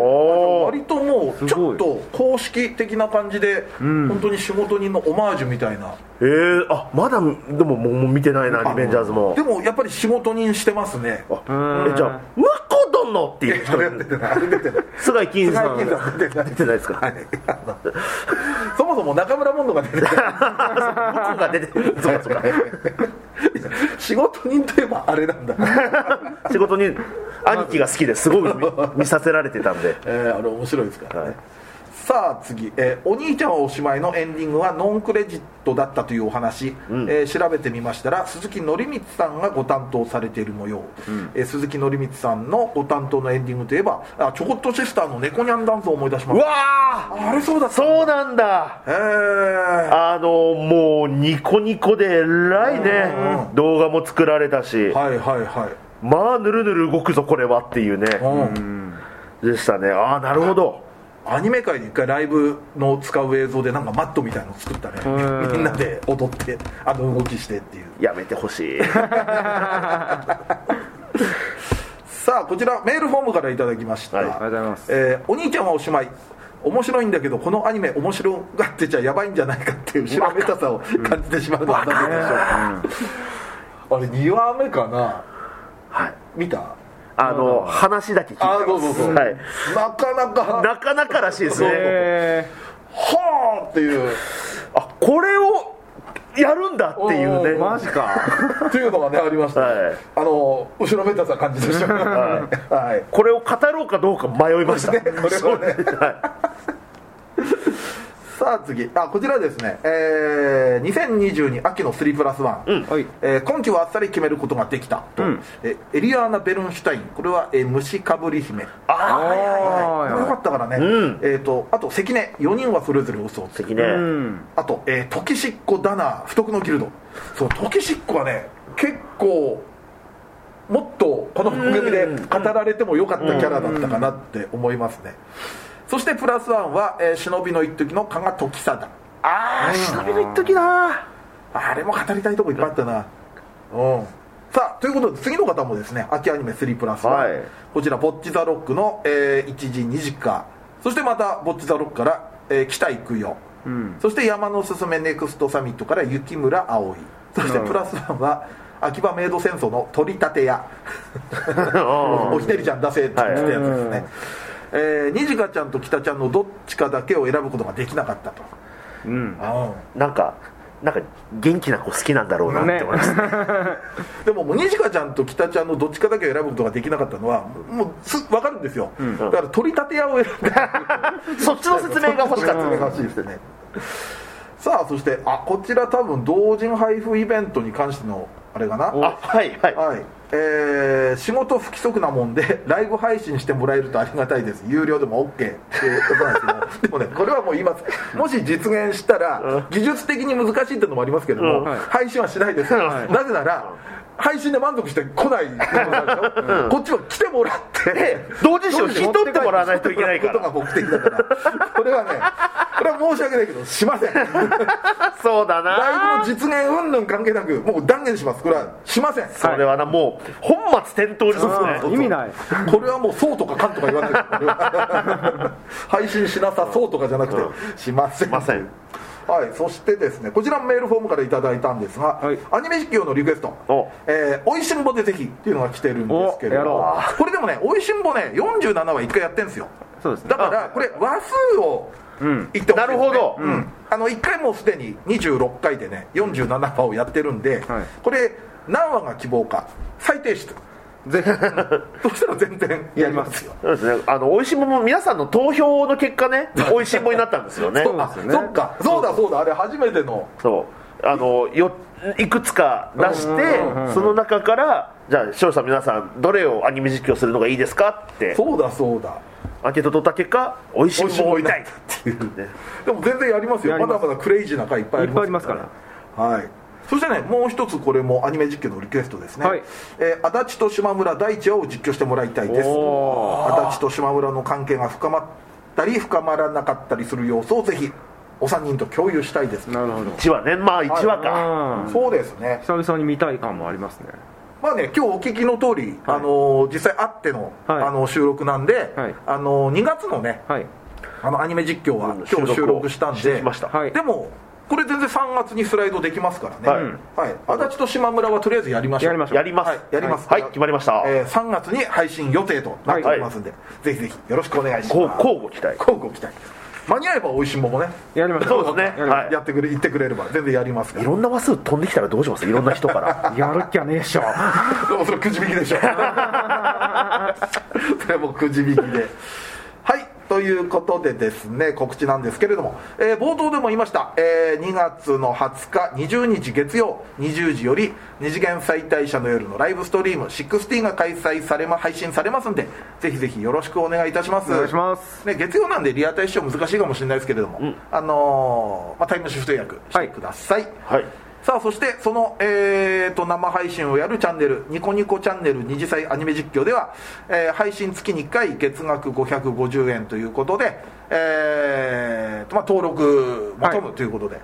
割ともうちょっと公式的な感じで、本当に仕事人のオマージュみたいな。えー、あまだでももうもう見てないなリベンジャーズも。でもやっぱり仕事人してますね。あえじゃあ「ムコ殿」っていうあれ出てない。出てない。菅井金さん。出てないですか？はい。そもそも中村モンドが出てない。向こうが出てるそうかそうか仕事人といえばあれなんだ、仕事に兄貴が好きですごい見 見させられてたんで。えーあれ面白いですから。ね、はい。さあ次、えーお兄ちゃんはおしまい」のエンディングはノンクレジットだったというお話、えー調べてみましたら鈴木紀光さんがご担当されている模様、えー鈴木紀光さんのご担当のエンディングといえばあチョコットシスターの「猫ニャンダンス」を思い出しまうすわー！あれそうだそうなんだ。へえあのもうニコニコでえらいね。動画も作られたし。はいはいはいまあぬるぬる動くぞこれはっていうね。うん。でしたね。ああなるほど。アニメ界で一回ライブの使う映像でなんかマットみたいの作ったね。うん。みんなで踊ってあの動きしてっていう。やめてほしい。さあこちらメールフォームからいただきました、はい。ありがとうございます。えーお兄ちゃんはおしまい。面白いんだけどこのアニメ面白がってちゃやばいんじゃないかっていう後ろめたさを感じてしまうのはなぜでしょうか。あれ2話目かなはい。見た？あの話だけ聞いてあます。そうそうそう、はい。なかなか。なかなからしいですね。えはあっていう。あこれをやるんだっていうね。ー、マジか。っていうのがねありました、ねはい。あの後ろめたさ感じてしまうはい。これを語ろうかどうか迷いました、ねこれはね。はいさあ次。あこちらですね、えー、2022秋の3プラス1、はい。えー今季はあっさり決めることができたと、うん。えエリアーナ・ベルンシュタイン。これは、えー虫かぶり姫。あはいはいはいよかったからね、うん。えー、とあと関根。4人はそれぞれ嘘をつく。関ね、うん。あと、えー、トキシッコ・ダナー。不徳のギルド。そうトキシッコはね結構もっとこの番組で語られてもよかったキャラだったかなって思いますねそしてプラスワンは、えー忍びの一時の加賀時貞ああ忍びの一時だ。あれも語りたいとこいっぱいあったな。うん。さあということで次の方もですね秋アニメ3プラスはい。こちらボッチ・ザ・ロックの、えー1時2時かそしてまたボッチ・ザ・ロックから、えー北行くよ、ん。そして山のすすめネクストサミットから雪村葵。そしてプラスワンは秋葉メイド戦争の取り立て屋。おひねりちゃん出せって言ってたやつですね、えー、にじかちゃんと北ちゃんのどっちかだけを選ぶことができなかったと。うん。あなんかなんか元気な子好きなんだろうなって思います、でももうにじかちゃんと北ちゃんのどっちかだけを選ぶことができなかったのはもうす分かるんですよ、だから取り立て屋を選んだ。そっちの説明が欲しかった。説明が欲しいですねさあそしてあこちら多分同人配布イベントに関してのあれかな？あはいはい。はいえー仕事不規則なもんで ライブ配信してもらえるとありがたいです。有料でも OK っていうことなんですけどでもねこれはもう言います。もし実現したら技術的に難しいっていうのもありますけども、うん。はい。配信はしないです、はい。なぜなら配信で満足して来ないってことなんこっちは来てもらって。同時誌を引き取ってもらわないといけないかことらが目的だから。これはねこれは申し訳ないけどしません。ライそうだな。ブの実現云々関係なくもう断言します。これはしません。それはなもう本末転倒ですそうそうねそう。意味ない。これはもうそうとかかんとか言わない配信しなさそうとかじゃなくて、しません。しませんはい、そしてですねこちらもメールフォームからいただいたんですが、はい。アニメ実況のリクエスト。お「えーおいしんぼでぜひ」っていうのが来てるんですけれどこれでもねおいしんぼね47は1回やってるんですよ。そうですね。だからこれ話数をうん。言ってほしいね。なるほど。うん、あの1回もうすでに26回でね47話をやってるんで、はい。これ何話が希望か再提出ぜひそしたら全然やりますよ。そうですね。あの美味しんぼも皆さんの投票の結果ね 美味しんぼになったんですよね。そうあですよね。そっか。そうだそうだ。あれ初めての。そう。あのよいくつか出してうんその中からじゃあ視聴者の皆さんどれをアニメ実況するのがいいですか？って。そうだそうだ。アンケート取った結果美味しんぼを見たいっていう。ねでも全然やりますよ。まだまだクレイジーな回いっぱいありますいっぱいありますから。はいそしてねもう一つこれもアニメ実況のリクエストですね、はい。えー足立と島村第一話を実況してもらいたいです。お足立と島村の関係が深まったり深まらなかったりする様子をぜひお三人と共有したいです。なるほど。1話ね。まあ1話か。うん。そうですね。久々に見たい感もありますね。まあね今日お聞きの通り、あのー実際会っての,、はい。あの収録なんで、はい。あのー2月のねはい。あのアニメ実況はうん今日収録したんでしました。はいでもこれ全然3月にスライドできますからね。はい。はい、足立と島村はとりあえずやりましょう。やりましょう。やります。はい。やります。はい。決まりました。えー3月に配信予定となっておりますんで、ぜひぜひよろしくお願いしこうます交互期待。交互期待。間に合えば美味しんぼもね。やりましょそうですね。やはい。やってくれ言ってくれれば全然やりますから。いろんな話数飛んできたらどうします？いろんな人から。やるっきゃねえっしょ。で もそれくじ引きでしょ。それもくじ引きで。はいということでですね告知なんですけれども、えー冒頭でも言いました、えー2月の20日20日月曜20時より二次元再大社の夜のライブストリーム16が開催されま配信されますんでぜひぜひよろしくお願いいたします。お願いします。ね、月曜なんでリアタイ視聴難しいかもしれないですけれども、あのーまあ、タイムシフト予約してください。はいさあそしてその、えー、と生配信をやるチャンネルニコニコチャンネル二次祭アニメ実況では、えー配信月に1回月額550円ということで、えーとまあ、登録求むということで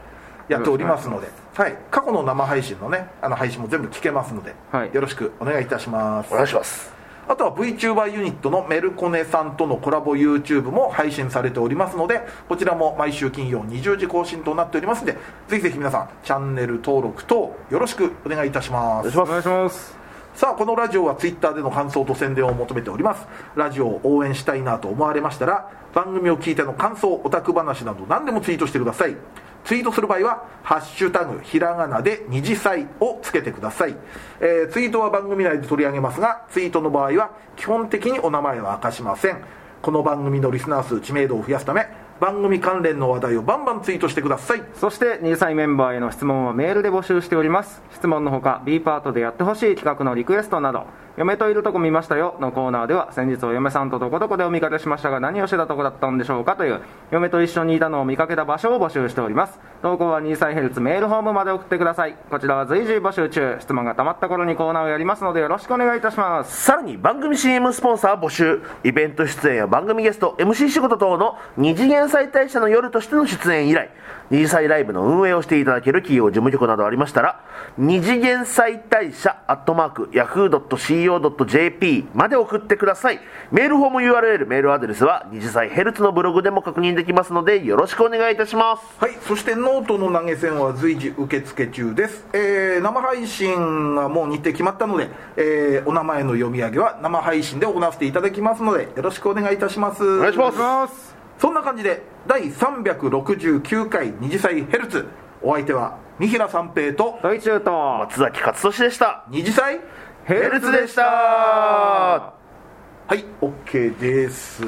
やっておりますので、はい、過去の生配信のねあの配信も全部聞けますので、はい。よろしくお願いいたします。お願いしますあとは VTuber ユニットのメルコネさんとのコラボ YouTube も配信されておりますのでこちらも毎週金曜20時更新となっておりますのでぜひぜひ皆さんチャンネル登録等よろしくお願いいたします。お願いします。さあこのラジオは Twitter での感想と宣伝を求めております。ラジオを応援したいなと思われましたら番組を聞いての感想オタク話など何でもツイートしてください。ツイートする場合は「ハッシュタグひらがなで二次祭」をつけてください、えーツイートは番組内で取り上げますがツイートの場合は基本的にお名前は明かしません。この番組のリスナー数知名度を増やすため番組関連の話題をバンバンツイートしてください。そして2歳メンバーへの質問はメールで募集しております。質問のほか B パートでやってほしい企画のリクエストなど「嫁といるとこ見ましたよ」のコーナーでは先日お嫁さんとどこどこでお見かけしましたが何をしてたとこだったんでしょうか？という嫁と一緒にいたのを見かけた場所を募集しております投稿は2歳ヘルツメールホームまで送ってくださいこちらは随時募集中。質問がたまった頃にコーナーをやりますのでよろしくお願いいたします。さらに番組 CM スポンサー募集。イベント出演や番組ゲスト MC 仕事等の二次元再大社の夜としての出演以来二次祭ライブの運営をしていただける企業事務局などありましたら二次元再大社アットマーク Yahoo.co radio.co.jp まで送ってください。メールフォーム URL メールアドレスは二次祭ヘルツのブログでも確認できますのでよろしくお願いいたします。はい、そしてノートの投げ銭は随時受付中です、えー生配信がもう日程決まったので、えーお名前の読み上げは生配信で行わせていただきますのでよろしくお願いいたします。お願いします。そんな感じで第369回二次妻Hz。お相手は三平三平と大中と松崎勝利でした。二次祭ヘルツでした。ははい OK です、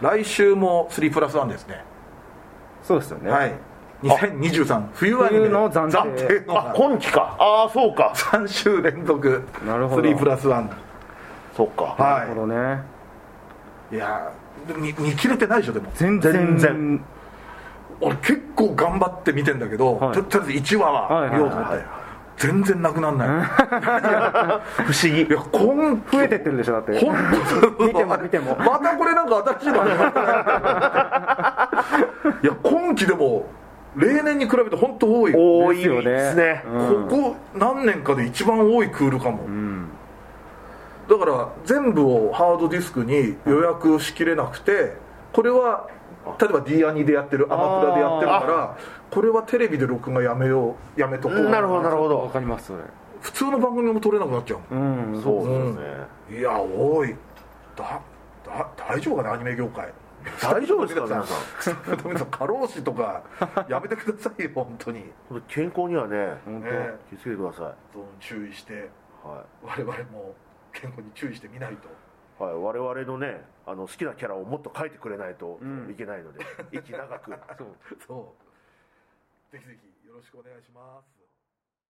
来週も3プラス1ですね。そうですよね。はい。2023冬アニメ。冬の暫定。の。あ今期か。ああそうか。3週連続。なるほど。3プラス1そうか。はなるほどね。いいやー見見切れてないでしょでも。全然。全然俺結構頑張って見てんだけど、はい。ととりあえず1話は見ようと思って、はいはい全然なくなんない。不思議。いや今期増えてってるでしょだって。本当 見ても見ても。またこれなんか新しいの始まったな いや今期でも例年に比べて本当多い。多いですよね。ですね。うん。ここ何年かで一番多いクールかも、うん。だから全部をハードディスクに予約しきれなくてこれは例えば D アニでやってるアマプラでやってるからこれはテレビで録画やめようやめとこう。なるほどなるほわどかりますそれ。普通の番組も撮れなくなっちゃううんそうですね。いや多い。だだ大丈夫かなアニメ業界。大丈夫ですか皆さん富さん過労死とか やめてくださいよ本当に。健康にはね本ね気をつけてください。注意しては我々も健康に注意してみないと。い、はい、我々のねあの好きなキャラをもっと描いてくれないといけないので、息長く。そう。そう。ぜひぜひよろしくお願いします